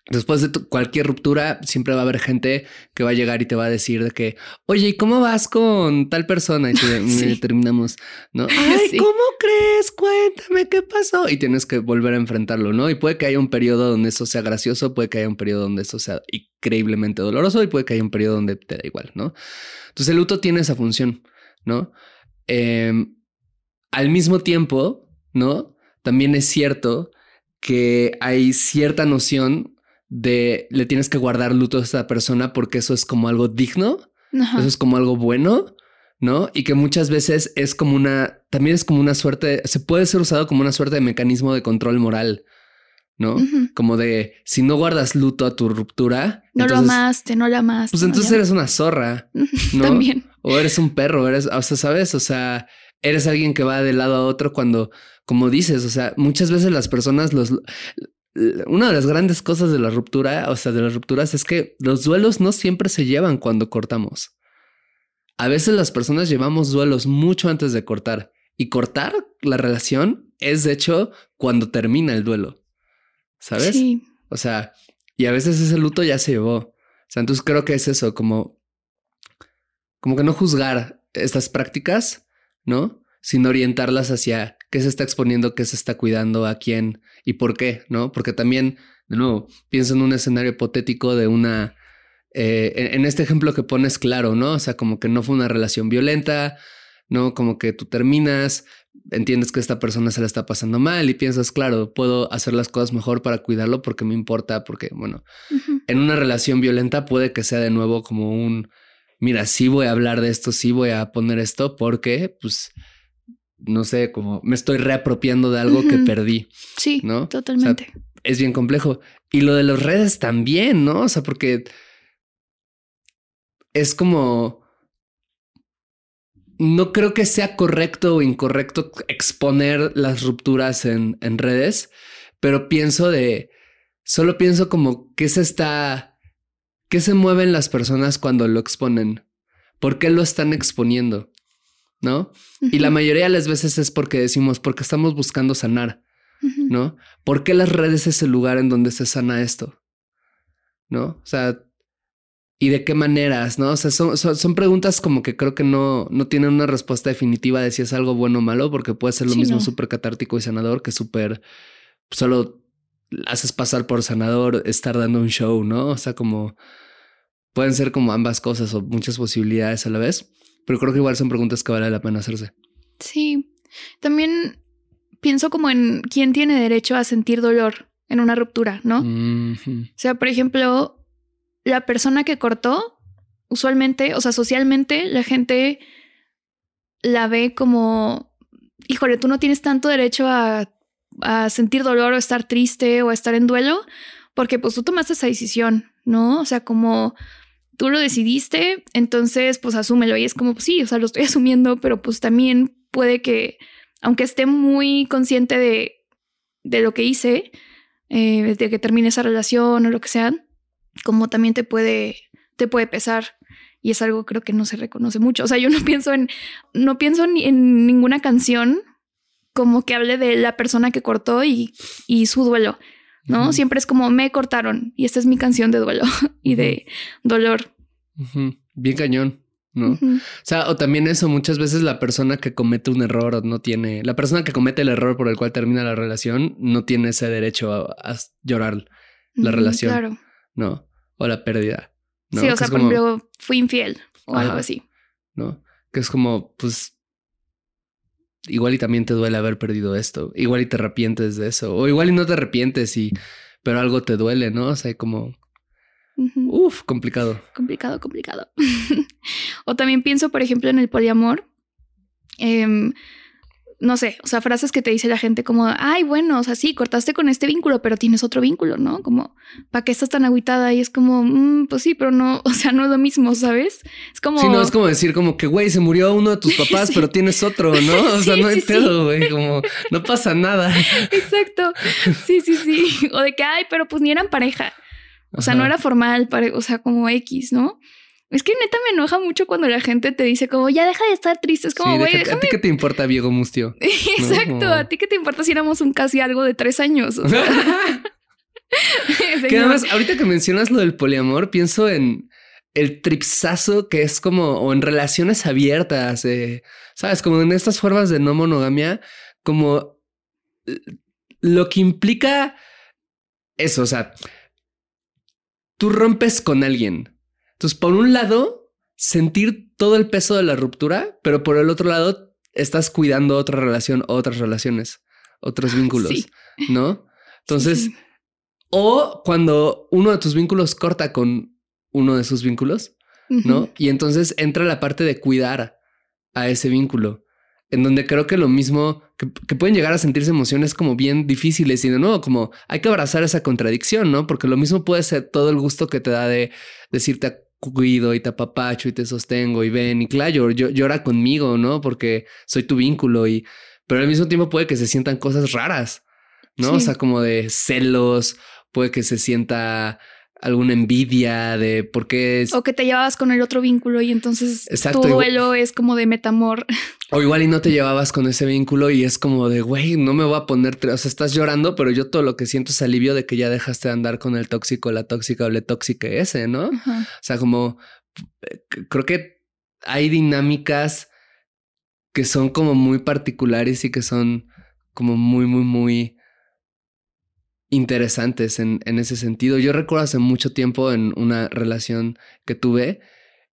Después de cualquier ruptura, siempre va a haber gente que va a llegar y te va a decir de que, oye, ¿y cómo vas con tal persona? Y te, terminamos, ¿no? Ay, ¿cómo crees? Cuéntame qué pasó. Y tienes que volver a enfrentarlo, ¿no? Y puede que haya un periodo donde eso sea gracioso, puede que haya un periodo donde eso sea increíblemente doloroso y puede que haya un periodo donde te da igual, ¿no? Entonces el luto tiene esa función, ¿no? Em, al mismo tiempo, ¿no? También es cierto que hay cierta noción de le tienes que guardar luto a esta persona porque eso es como algo digno, eso es como algo bueno, ¿no? Y que muchas veces es como una, también es como una suerte, se puede ser usado como una suerte de mecanismo de control moral, ¿no? Como de si no guardas luto a tu ruptura. No lo amaste, no lo amaste. Pues entonces eres una zorra, ¿no? También. O eres un perro, eres, o sea, ¿sabes? O sea, eres alguien que va de lado a otro cuando, como dices, o sea, muchas veces las personas los una de las grandes cosas de la ruptura, o sea, de las rupturas, es que los duelos no siempre se llevan cuando cortamos. A veces las personas llevamos duelos mucho antes de cortar. Y cortar la relación es, de hecho, cuando termina el duelo. ¿Sabes? Sí. O sea, y a veces ese luto ya se llevó. O sea, entonces creo que es eso, como, como que no juzgar estas prácticas, ¿no? Sino orientarlas hacia qué se está exponiendo, qué se está cuidando, a quién y por qué, ¿no? Porque también, de nuevo, pienso en un escenario hipotético de una... Eh, en, este ejemplo que pones claro, ¿no? O sea, como que no fue una relación violenta, ¿no? Como que tú terminas, entiendes que esta persona se la está pasando mal y piensas, claro, puedo hacer las cosas mejor para cuidarlo porque me importa, porque, bueno, en una relación violenta puede que sea de nuevo como un, mira, sí voy a hablar de esto, sí voy a poner esto porque, pues, no sé, como me estoy reapropiando de algo que perdí. Sí, ¿no? Totalmente. es bien complejo. Y lo de las redes también, ¿no? O sea, porque es como... No creo que sea correcto o incorrecto exponer las rupturas en, en redes, pero pienso de... Solo pienso como qué se está... ¿Qué se mueven las personas cuando lo exponen? ¿Por qué lo están exponiendo? ¿No? Y la mayoría de las veces es porque decimos, porque estamos buscando sanar, ¿no? ¿Por qué las redes es el lugar en donde se sana esto? ¿No? O sea, y de qué maneras, ¿no? O sea, son, son, son, preguntas como que creo que no, no tienen una respuesta definitiva de si es algo bueno o malo, porque puede ser lo Sí, mismo no. súper catártico y sanador que súper solo haces pasar por sanador, estar dando un show, ¿no? O sea, como pueden ser como ambas cosas o muchas posibilidades a la vez, pero creo que igual son preguntas que vale la pena hacerse. Sí. También pienso como en quién tiene derecho a sentir dolor en una ruptura, ¿no? O sea, por ejemplo, la persona que cortó, usualmente, o sea, socialmente, la gente la ve como, híjole, tú no tienes tanto derecho a, a sentir dolor o estar triste o a estar en duelo, porque pues tú tomaste esa decisión, ¿no? O sea, como tú lo decidiste, entonces pues asúmelo. Y es como, pues sí, o sea, lo estoy asumiendo, pero pues también puede que, aunque esté muy consciente de, de lo que hice, eh, de que termine esa relación o lo que sea, como también te puede, te puede pesar. Y es algo creo que no se reconoce mucho. O sea, yo no pienso en, no pienso ni en ninguna canción como que hable de la persona que cortó y, y su duelo, ¿no? Siempre es como me cortaron y esta es mi canción de duelo y de dolor. Bien cañón, ¿no? O sea, o también eso, muchas veces la persona que comete un error no tiene, la persona que comete el error por el cual termina la relación no tiene ese derecho a, a llorar, La relación. Claro. ¿no? O la pérdida. ¿no? Sí, o sea, es por como- ejemplo, fui infiel o algo así. ¿no? Que es como, pues, igual y también te duele haber perdido esto, igual y te arrepientes de eso, o igual y no te arrepientes y, pero algo te duele, ¿no? O sea, como, uff, complicado. Complicado, complicado. o también pienso, por ejemplo, en el poliamor. Em, no sé, o sea, frases que te dice la gente como, ay, bueno, o sea, sí, cortaste con este vínculo, pero tienes otro vínculo, ¿no? Como, ¿para qué estás tan agüitada? Y es como, "Mm, pues sí, pero no, o sea, no es lo mismo, ¿sabes? Es como... Sí, no, es como decir como que, güey, se murió uno de tus papás, Sí. pero tienes otro, ¿no? O sea, no hay sí, pedo, güey, como, no pasa nada. Exacto. Sí, sí, sí. O de que, ay, pero pues ni eran pareja. O sea, no era formal, o sea, como X, ¿no? Es que neta me enoja mucho cuando la gente te dice como, ya deja de estar triste. Es como, Sí, güey, déjate- ¿A ti qué te importa, Diego Mustio? Exacto, a ti qué te importa si éramos un casi algo de tres años. O sea, Que señor. además, ahorita que mencionas lo del poliamor, pienso en el tripsazo que es como, o en relaciones abiertas, eh, sabes, como en estas formas de no monogamia, como eh, lo que implica eso, o sea, tú rompes con alguien. Entonces, por un lado, sentir todo el peso de la ruptura, pero por el otro lado, estás cuidando otra relación, otras relaciones, otros vínculos, Sí. ¿no? Entonces, Sí, o cuando uno de tus vínculos corta con uno de sus vínculos, ¿no? Y entonces entra la parte de cuidar a ese vínculo, en donde creo que lo mismo, que, que pueden llegar a sentirse emociones como bien difíciles y de nuevo, como hay que abrazar esa contradicción, ¿no? Porque lo mismo puede ser todo el gusto que te da de decirte cuido y te apapacho y te sostengo y ven y claro, yo, llora conmigo, ¿no? Porque soy tu vínculo y, pero al mismo tiempo puede que se sientan cosas raras, ¿no? O sea, como de celos, puede que se sienta alguna envidia de por qué es, O que te llevabas con el otro vínculo y entonces Exacto, tu igual- duelo es como de metamor. o igual y no te llevabas con ese vínculo y es como de, güey, no me voy a poner, o sea, estás llorando, pero yo todo lo que siento es alivio de que ya dejaste de andar con el tóxico, la tóxica o la tóxica ese, ¿no? Ajá. O sea, como eh, creo que hay dinámicas que son como muy particulares y que son como muy, muy, muy interesantes en, en ese sentido. Yo recuerdo hace mucho tiempo en una relación que tuve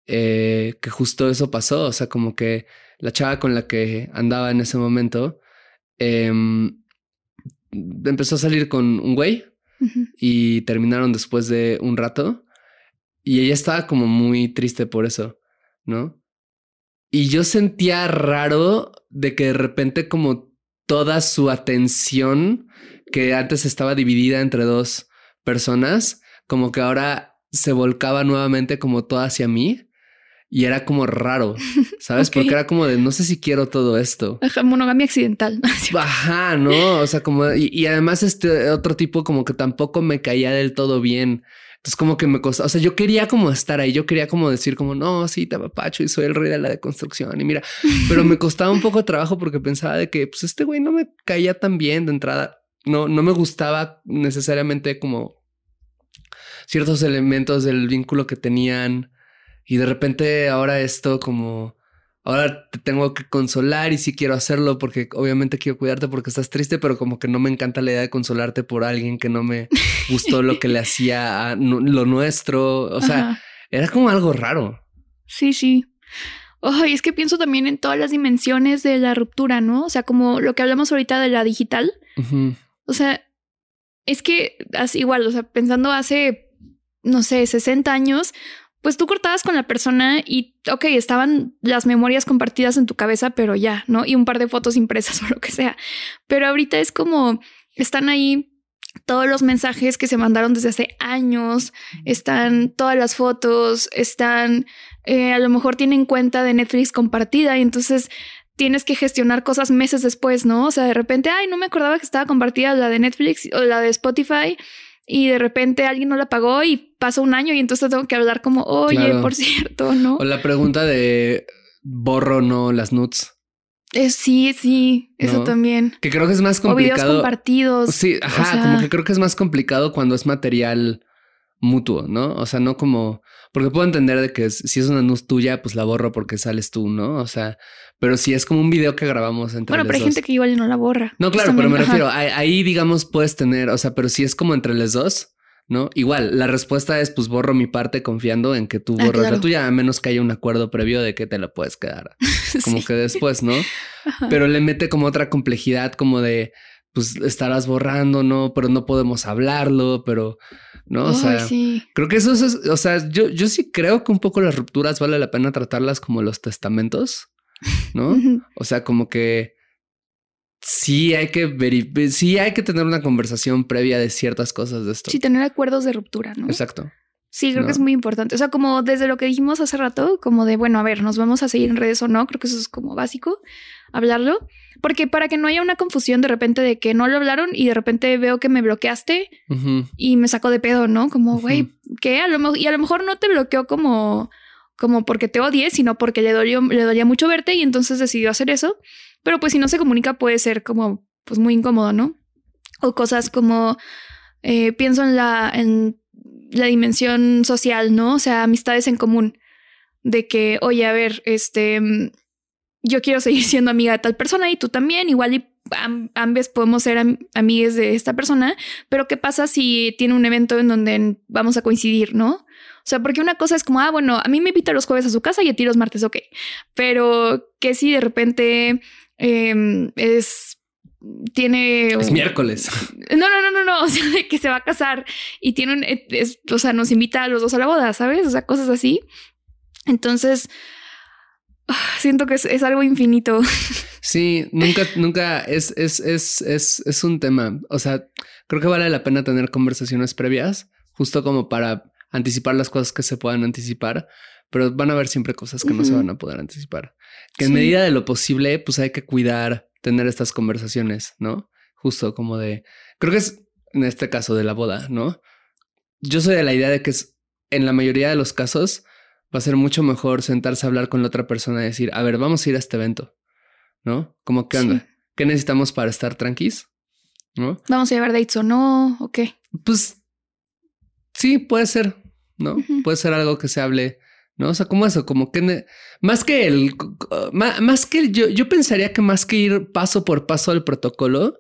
eh, que justo eso pasó. O sea, como que la chava con la que andaba en ese momento em, empezó a salir con un güey y terminaron después de un rato y ella estaba como muy triste por eso, ¿no? Y yo sentía raro de que de repente como toda su atención que antes estaba dividida entre dos personas, como que ahora se volcaba nuevamente como toda hacia mí y era como raro, ¿sabes? Porque era como de no sé si quiero todo esto. Ajá, monogamia accidental. Ajá, no, o sea, como, y, y además este otro tipo como que tampoco me caía del todo bien. Entonces como que me costó, o sea, yo quería como estar ahí, yo quería como decir como, no, sí, te apapacho y soy el rey de la deconstrucción y mira, pero me costaba un poco de trabajo porque pensaba de que, pues este güey no me caía tan bien de entrada, no, no me gustaba necesariamente como ciertos elementos del vínculo que tenían y de repente ahora esto como ahora te tengo que consolar y sí quiero hacerlo porque obviamente quiero cuidarte porque estás triste, pero como que no me encanta la idea de consolarte por alguien que no me gustó lo que le hacía a lo nuestro. O sea, era como algo raro. Sí, sí. Ay, es que pienso también en todas las dimensiones de la ruptura, ¿no? O sea, como lo que hablamos ahorita de la digital. O sea, es que igual, o sea, pensando hace, no sé, 60 años, pues tú cortabas con la persona y, ok, estaban las memorias compartidas en tu cabeza, pero ya, ¿no? Y un par de fotos impresas o lo que sea. Pero ahorita es como, están ahí todos los mensajes que se mandaron desde hace años, están todas las fotos, están, eh, a lo mejor tienen cuenta de Netflix compartida y entonces tienes que gestionar cosas meses después, ¿no? O sea, de repente, ay, no me acordaba que estaba compartida la de Netflix o la de Spotify y de repente alguien no la pagó y pasó un año y entonces tengo que hablar como, oye, por cierto, ¿no? O la pregunta de borro no las nuts. Eh, sí, sí, eso también. Que creo que es más complicado. O videos compartidos. Sí, ajá, como que creo que es más complicado cuando es material mutuo, ¿no? O sea, no como porque puedo entender de que si es una luz tuya, pues la borro porque sales tú, ¿no? O sea, pero si es como un video que grabamos entre Bueno, pero hay gente que igual no la borra. No, claro, pero me refiero, ahí, digamos puedes tener, o sea, pero si es como entre los dos, ¿no? Igual, la respuesta es pues borro mi parte confiando en que tú ah, borras la tuya, a menos que haya un acuerdo previo de que te la puedes quedar. Como que después, ¿no? Pero le mete como otra complejidad como de pues estarás borrando, ¿no? Pero no podemos hablarlo, pero ¿no? O sea, creo que eso es, o sea, yo, yo sí creo que un poco las rupturas vale la pena tratarlas como los testamentos, ¿no? o sea, como que sí hay que ver, sí hay que tener una conversación previa de ciertas cosas de esto. Sí, tener acuerdos de ruptura, ¿no? Exacto. Sí, creo que es muy importante. O sea, como desde lo que dijimos hace rato, como de, bueno, a ver, nos vamos a seguir en redes o no, creo que eso es como básico, hablarlo. Porque para que no haya una confusión de repente de que no lo hablaron y de repente veo que me bloqueaste y me sacó de pedo, ¿no? Como, güey, ¿qué? A lo y a lo mejor no te bloqueó como, como porque te odie, sino porque le dolió, le dolía mucho verte y entonces decidió hacer eso. Pero pues si no se comunica puede ser como, pues muy incómodo, ¿no? O cosas como, eh, pienso en la, en la dimensión social, ¿no? O sea, amistades en común. De que, oye, a ver, este yo quiero seguir siendo amiga de tal persona y tú también, igual y ambos podemos ser amigas de esta persona, pero ¿qué pasa si tiene un evento en donde vamos a coincidir, no? O sea, porque una cosa es como, ah, bueno, a mí me invita los jueves a su casa y a ti los martes, ok. Pero que si de repente em, es tiene. Es miércoles. No, no, no, no, no. O sea, de que se va a casar y tiene un. o sea, nos invita a los dos a la boda, ¿sabes? O sea, cosas así. Entonces, siento que es, algo infinito. Sí, nunca, nunca es, es, es, es, es un tema. O sea, creo que vale la pena tener conversaciones previas, justo como para anticipar las cosas que se puedan anticipar, pero van a haber siempre cosas que no se van a poder anticipar. Que en medida de lo posible, pues hay que cuidar tener estas conversaciones, ¿no? Justo como de, creo que es en este caso de la boda, ¿no? Yo soy de la idea de que es en la mayoría de los casos va a ser mucho mejor sentarse a hablar con la otra persona y decir, a ver, vamos a ir a este evento, ¿no? Como, ¿qué onda? ¿Qué necesitamos para estar tranquilos? ¿No? ¿Vamos a llevar dates o no? ¿O qué? Pues sí, puede ser, ¿no? Puede ser algo que se hable, ¿no? O sea, como eso, como que más que el, más, que yo, yo pensaría que más que ir paso por paso al protocolo,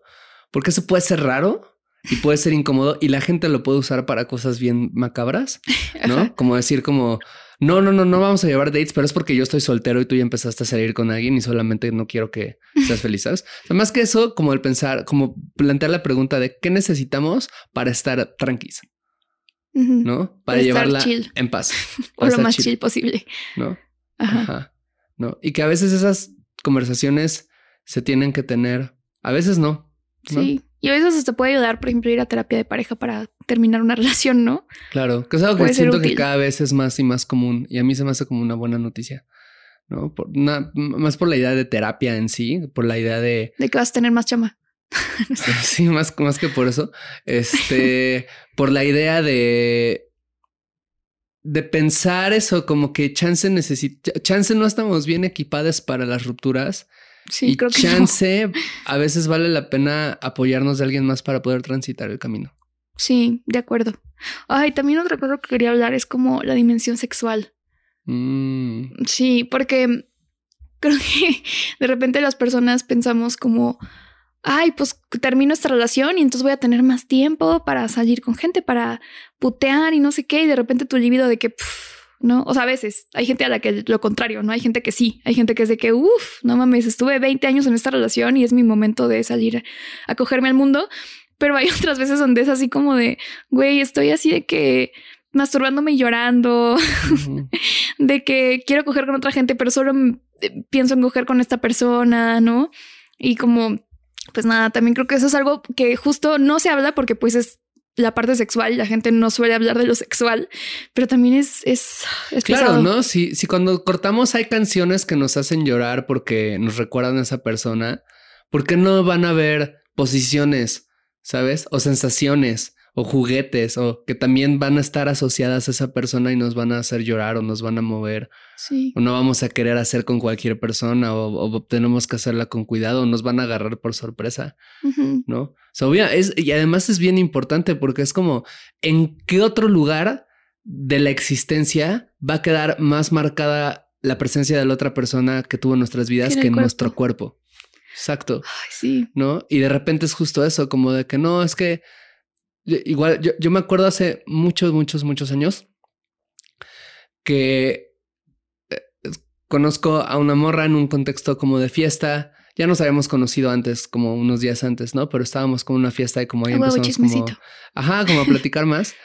porque eso puede ser raro y puede ser incómodo y la gente lo puede usar para cosas bien macabras, ¿no? Como decir como, no, no, no, no vamos a llevar dates, pero es porque yo estoy soltero y tú ya empezaste a salir con alguien y solamente no quiero que seas feliz, ¿sabes? más que eso, como el pensar, como plantear la pregunta de qué necesitamos para estar tranquilos, ¿no? Para, llevarla en paz. o lo más chill. posible. ¿No? Ajá. ¿No? Y que a veces esas conversaciones se tienen que tener, a veces no. Sí. Y a veces hasta puede ayudar, por ejemplo, ir a terapia de pareja para terminar una relación, ¿no? Claro, que es algo que siento que cada vez es más y más común y a mí se me hace como una buena noticia, ¿no? Por más por la idea de terapia en sí, por la idea de... De que vas a tener más chama. sí, más, más que por eso. Este, por la idea de... De pensar eso, como que chance necesita, chance no estamos bien equipadas para las rupturas Sí, creo que chance a veces vale la pena apoyarnos de alguien más para poder transitar el camino. Sí, de acuerdo. Ay, también otra cosa que quería hablar es como la dimensión sexual. Mm, Sí, porque creo que de repente las personas pensamos como, ay, pues termino esta relación y entonces voy a tener más tiempo para salir con gente, para putear y no sé qué, y de repente tu libido de que, ¿no? O sea, a veces hay gente a la que lo contrario, ¿no? Hay gente que sí, hay gente que es de que, uff, no mames, estuve 20 años en esta relación y es mi momento de salir a cogerme al mundo, pero hay otras veces donde es así como de, güey, estoy así de que masturbándome y llorando, de que quiero coger con otra gente, pero solo eh, pienso en coger con esta persona, ¿no? Y como, pues nada, también creo que eso es algo que justo no se habla porque pues es la parte sexual, la gente no suele hablar de lo sexual, pero también es, es, es Claro, pesado. ¿no? Si, si cuando cortamos hay canciones que nos hacen llorar porque nos recuerdan a esa persona, ¿por qué no van a haber posiciones, sabes? O sensaciones o juguetes o que también van a estar asociadas a esa persona y nos van a hacer llorar o nos van a mover Sí. o no vamos a querer hacer con cualquier persona o, o tenemos que hacerla con cuidado o nos van a agarrar por sorpresa. ¿no? O sea, obvia- es, y además es bien importante porque es como, ¿en qué otro lugar de la existencia va a quedar más marcada la presencia de la otra persona que tuvo en nuestras vidas Que en nuestro cuerpo? Exacto, Ay, sí. ¿no? Y de repente es justo eso, como de que no, es que igual yo, yo me acuerdo hace muchos, muchos, muchos años que eh, conozco a una morra en un contexto como de fiesta. Ya nos habíamos conocido antes, como unos días antes, ¿no? Pero estábamos con una fiesta y como ahí A huevo, empezamos como, ajá, como a platicar más.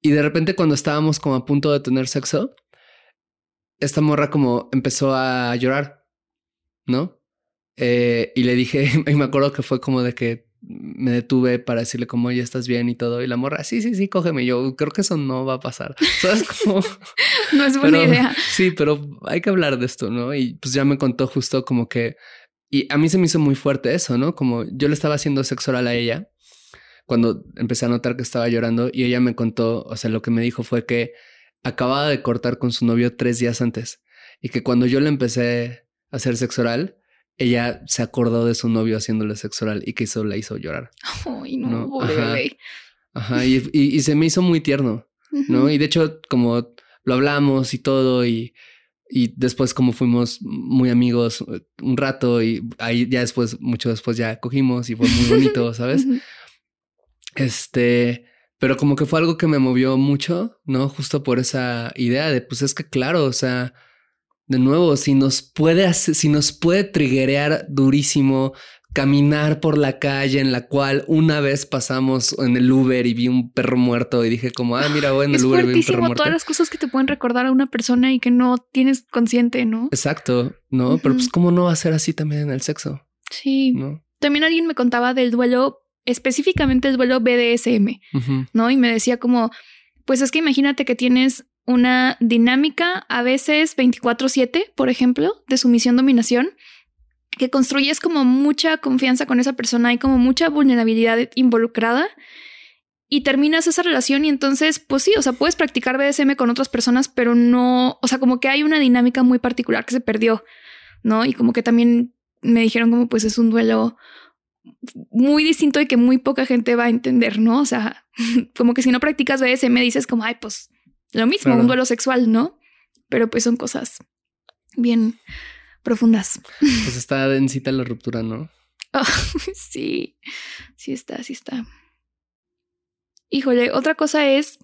Y de repente cuando estábamos como a punto de tener sexo, esta morra como empezó a llorar, ¿no? Eh, y le dije, y me acuerdo que fue como de que me detuve para decirle como, oye, ¿estás bien? Y todo. Y la morra, sí, sí, sí, cógeme. Y yo creo que eso no va a pasar. ¿Sabes? Como, No es buena pero, idea. Sí, pero hay que hablar de esto, ¿no? Y pues ya me contó justo como que... Y a mí se me hizo muy fuerte eso, ¿no? Como yo le estaba haciendo sexo oral a ella cuando empecé a notar que estaba llorando y ella me contó, o sea, lo que me dijo fue que acababa de cortar con su novio tres días antes y que cuando yo le empecé a hacer sexo oral, ella se acordó de su novio haciéndole sexo oral y que eso la hizo llorar. Ay, no, No, pobre ajá. bebé. Ajá, y, y- y se me hizo muy tierno. ¿no? Y de hecho, como lo hablamos y todo, y, y después como fuimos muy amigos eh, un rato y ahí ya después, mucho después ya cogimos y fue muy bonito, ¿sabes? Este, pero como que fue algo que me movió mucho, ¿no? Justo por esa idea de, pues es que claro, o sea, de nuevo, si nos puede hacer, si nos puede triguerear durísimo caminar por la calle en la cual una vez pasamos en el Uber y vi un perro muerto y dije como, ah, mira, voy en Es el Uber y vi un perro muerto. todas las cosas que te pueden recordar a una persona y que no tienes consciente, ¿no? Exacto, ¿no? Pero pues cómo no va a ser así también en el sexo, Sí. ¿no? También alguien me contaba del duelo, específicamente el duelo BDSM, ¿no? Y me decía como, pues es que imagínate que tienes una dinámica a veces 24/7, por ejemplo, de sumisión-dominación, que construyes como mucha confianza con esa persona y como mucha vulnerabilidad involucrada y terminas esa relación y entonces, pues sí, o sea, puedes practicar BDSM con otras personas, pero no, o sea, como que hay una dinámica muy particular que se perdió, ¿no? Y como que también me dijeron como pues es un duelo muy distinto y que muy poca gente va a entender, ¿no? O sea, como que si no practicas BDSM dices como, ay, pues lo mismo, Claro. un duelo sexual, ¿no? Pero pues son cosas bien profundas. Pues está densita la ruptura, ¿no? Ah, sí, sí está, sí está. Híjole, otra cosa es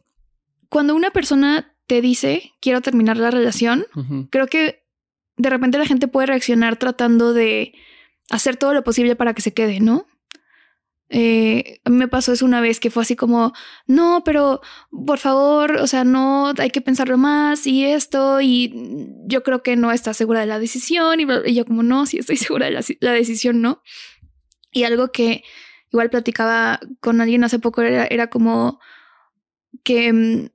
cuando una persona te dice quiero terminar la relación, creo que de repente la gente puede reaccionar tratando de hacer todo lo posible para que se quede, ¿no? Eh, me pasó eso una vez que fue así como, no, pero por favor, o sea, no, hay que pensarlo más y esto, y yo creo que no estás segura de la decisión, y, y yo como, no, sí estoy segura de la, la decisión, ¿no? Y algo que igual platicaba con alguien hace poco era, era como que mm,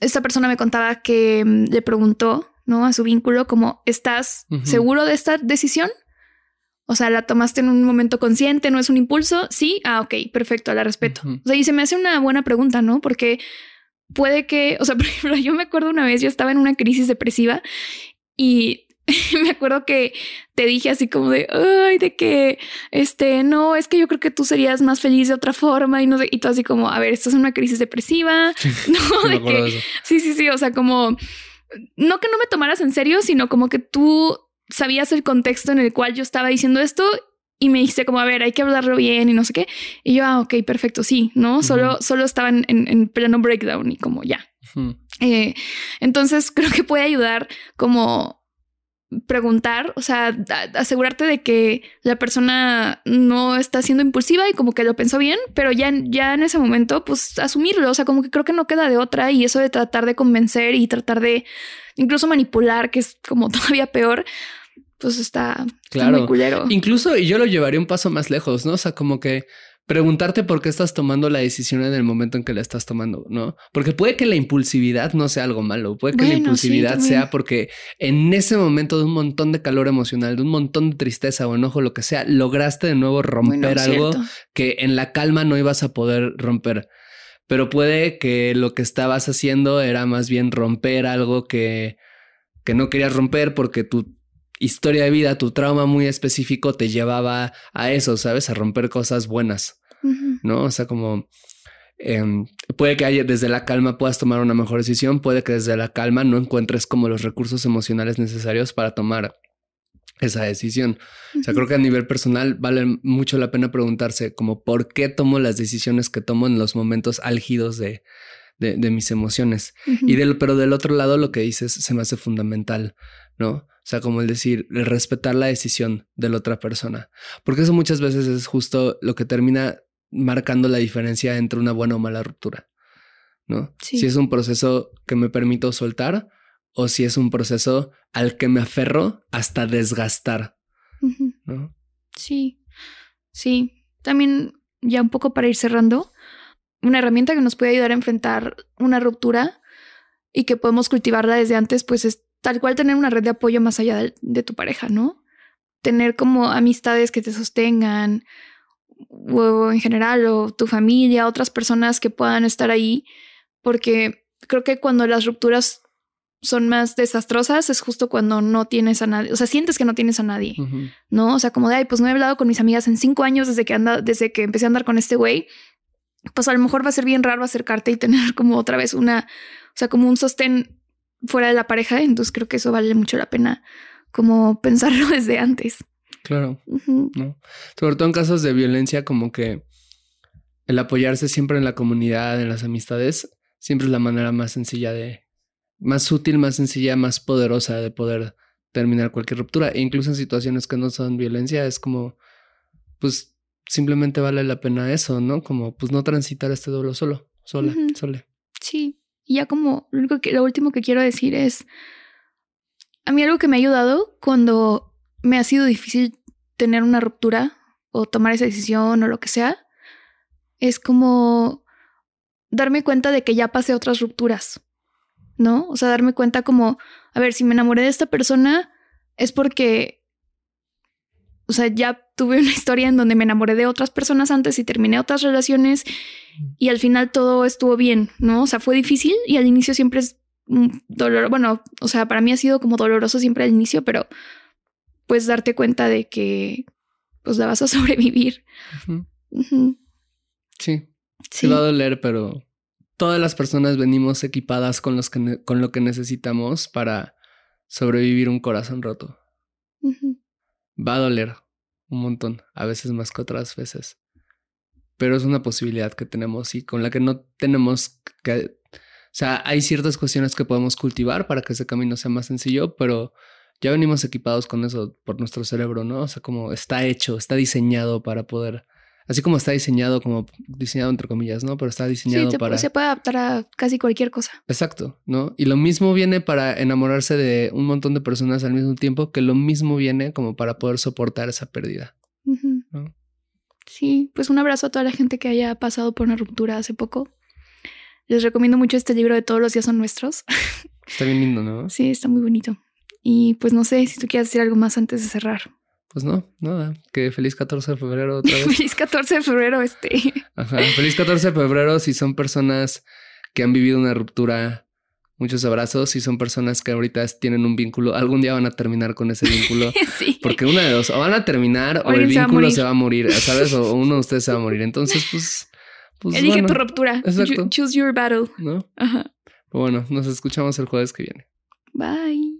esta persona me contaba que mm, le preguntó, ¿no? A su vínculo, como, ¿estás seguro de esta decisión? O sea, ¿la tomaste en un momento consciente? ¿No es un impulso? Sí. Ah, ok, perfecto, la respeto. Ujú. O sea, y se me hace una buena pregunta, ¿no? Porque puede que, o sea, por ejemplo, yo me acuerdo una vez, yo estaba en una crisis depresiva y me acuerdo que te dije así como de, ay, de que, este, no, es que yo creo que tú serías más feliz de otra forma y no sé, y tú así como, a ver, estás en una crisis depresiva, no, de que, sí, sí, sí, o sea, como, no que no me tomaras en serio, sino como que tú sabías el contexto en el cual yo estaba diciendo esto y me dijiste como, a ver, hay que hablarlo bien y no sé qué. Y yo, ah, ok, perfecto, sí, ¿no? Solo, solo estaba en, en, pleno breakdown y como ya. Eh, entonces creo que puede ayudar como preguntar, o sea, asegurarte de que la persona no está siendo impulsiva y como que lo pensó bien, pero ya, ya en ese momento, pues asumirlo, o sea, como que creo que no queda de otra y eso de tratar de convencer y tratar de incluso manipular, que es como todavía peor, pues está, claro. muy culero. Incluso yo lo llevaría un paso más lejos, ¿no? O sea, como que preguntarte por qué estás tomando la decisión en el momento en que la estás tomando, ¿no? Porque puede que la impulsividad no sea algo malo, puede que la impulsividad sea porque en ese momento de un montón de calor emocional, de un montón de tristeza o enojo, lo que sea, lograste de nuevo romper algo que en la calma no ibas a poder romper. Pero puede que lo que estabas haciendo era más bien romper algo que, que no querías romper porque tu historia de vida, tu trauma muy específico te llevaba a eso, ¿sabes? A romper cosas buenas. ¿no? O sea, como em, puede que haya, desde la calma puedas tomar una mejor decisión, puede que desde la calma no encuentres como los recursos emocionales necesarios para tomar esa decisión. O sea, creo que a nivel personal vale mucho la pena preguntarse como por qué tomo las decisiones que tomo en los momentos álgidos de, de, mis emociones. Y del, pero del otro lado lo que dices se me hace fundamental, ¿no? O sea, como el decir, el respetar la decisión de la otra persona. Porque eso muchas veces es justo lo que termina marcando la diferencia entre una buena o mala ruptura, ¿no? Si es un proceso que me permito soltar o si es un proceso al que me aferro hasta desgastar, ¿no? Sí, sí. También ya un poco para ir cerrando, una herramienta que nos puede ayudar a enfrentar una ruptura y que podemos cultivarla desde antes, pues es tal cual tener una red de apoyo más allá de, de tu pareja, ¿no? Tener como amistades que te sostengan, o en general, o tu familia, otras personas que puedan estar ahí, porque creo que cuando las rupturas son más desastrosas es justo cuando no tienes a nadie, o sea, sientes que no tienes a nadie, ¿no? O sea, como de, ay, pues no he hablado con mis amigas en cinco años desde que anda, desde que empecé a andar con este güey, pues a lo mejor va a ser bien raro acercarte y tener como otra vez una, o sea, como un sostén fuera de la pareja, entonces creo que eso vale mucho la pena como pensarlo desde antes. Claro. ¿no? Sobre todo en casos de violencia, como que el apoyarse siempre en la comunidad, en las amistades, siempre es la manera más sencilla de, más útil, más sencilla, más poderosa de poder terminar cualquier ruptura. E incluso en situaciones que no son violencia, es como, pues simplemente vale la pena eso, ¿no? Como, pues no transitar este duelo solo, sola, sola. Sí. Y ya como lo único que, lo último que quiero decir es, a mí algo que me ha ayudado cuando me ha sido difícil tener una ruptura o tomar esa decisión o lo que sea, es como darme cuenta de que ya pasé otras rupturas, ¿no? O sea, darme cuenta como, a ver, si me enamoré de esta persona es porque, o sea, ya tuve una historia en donde me enamoré de otras personas antes y terminé otras relaciones y al final todo estuvo bien, ¿no? O sea, fue difícil y al inicio siempre es dolor, bueno, o sea, para mí ha sido como doloroso siempre al inicio, pero pues darte cuenta de que pues la vas a sobrevivir. Sí. Sí. va a doler, pero todas las personas venimos equipadas con, los que con lo que necesitamos para sobrevivir un corazón roto. Va a doler un montón, a veces más que otras veces. Pero es una posibilidad que tenemos y con la que no tenemos que... O sea, hay ciertas cuestiones que podemos cultivar para que ese camino sea más sencillo, pero ya venimos equipados con eso por nuestro cerebro, ¿no? O sea, como está hecho, está diseñado para poder, así como está diseñado, como diseñado entre comillas, ¿no? Pero está diseñado sí, para... Se puede adaptar a casi cualquier cosa. Exacto, ¿no? Y lo mismo viene para enamorarse de un montón de personas al mismo tiempo, que lo mismo viene como para poder soportar esa pérdida. ¿no? Sí, pues un abrazo a toda la gente que haya pasado por una ruptura hace poco. Les recomiendo mucho este libro de Todos los días son nuestros. Está bien lindo, ¿no? Sí, está muy bonito. Y pues no sé si tú quieres decir algo más antes de cerrar. Pues no, nada. Que feliz 14 de febrero otra vez. feliz 14 de febrero, este. Ajá. Feliz 14 de febrero si son personas que han vivido una ruptura Muchos abrazos. Si son personas que ahorita tienen un vínculo, algún día van a terminar con ese vínculo. sí. Porque una de dos, o van a terminar o, el va vínculo se va a morir, ¿sabes? O uno de ustedes se va a morir. Entonces, pues. pues Elige bueno, tu ruptura. exacto. Cho- Choose your battle. ¿no? Ajá. Pero bueno, nos escuchamos el jueves que viene. Bye.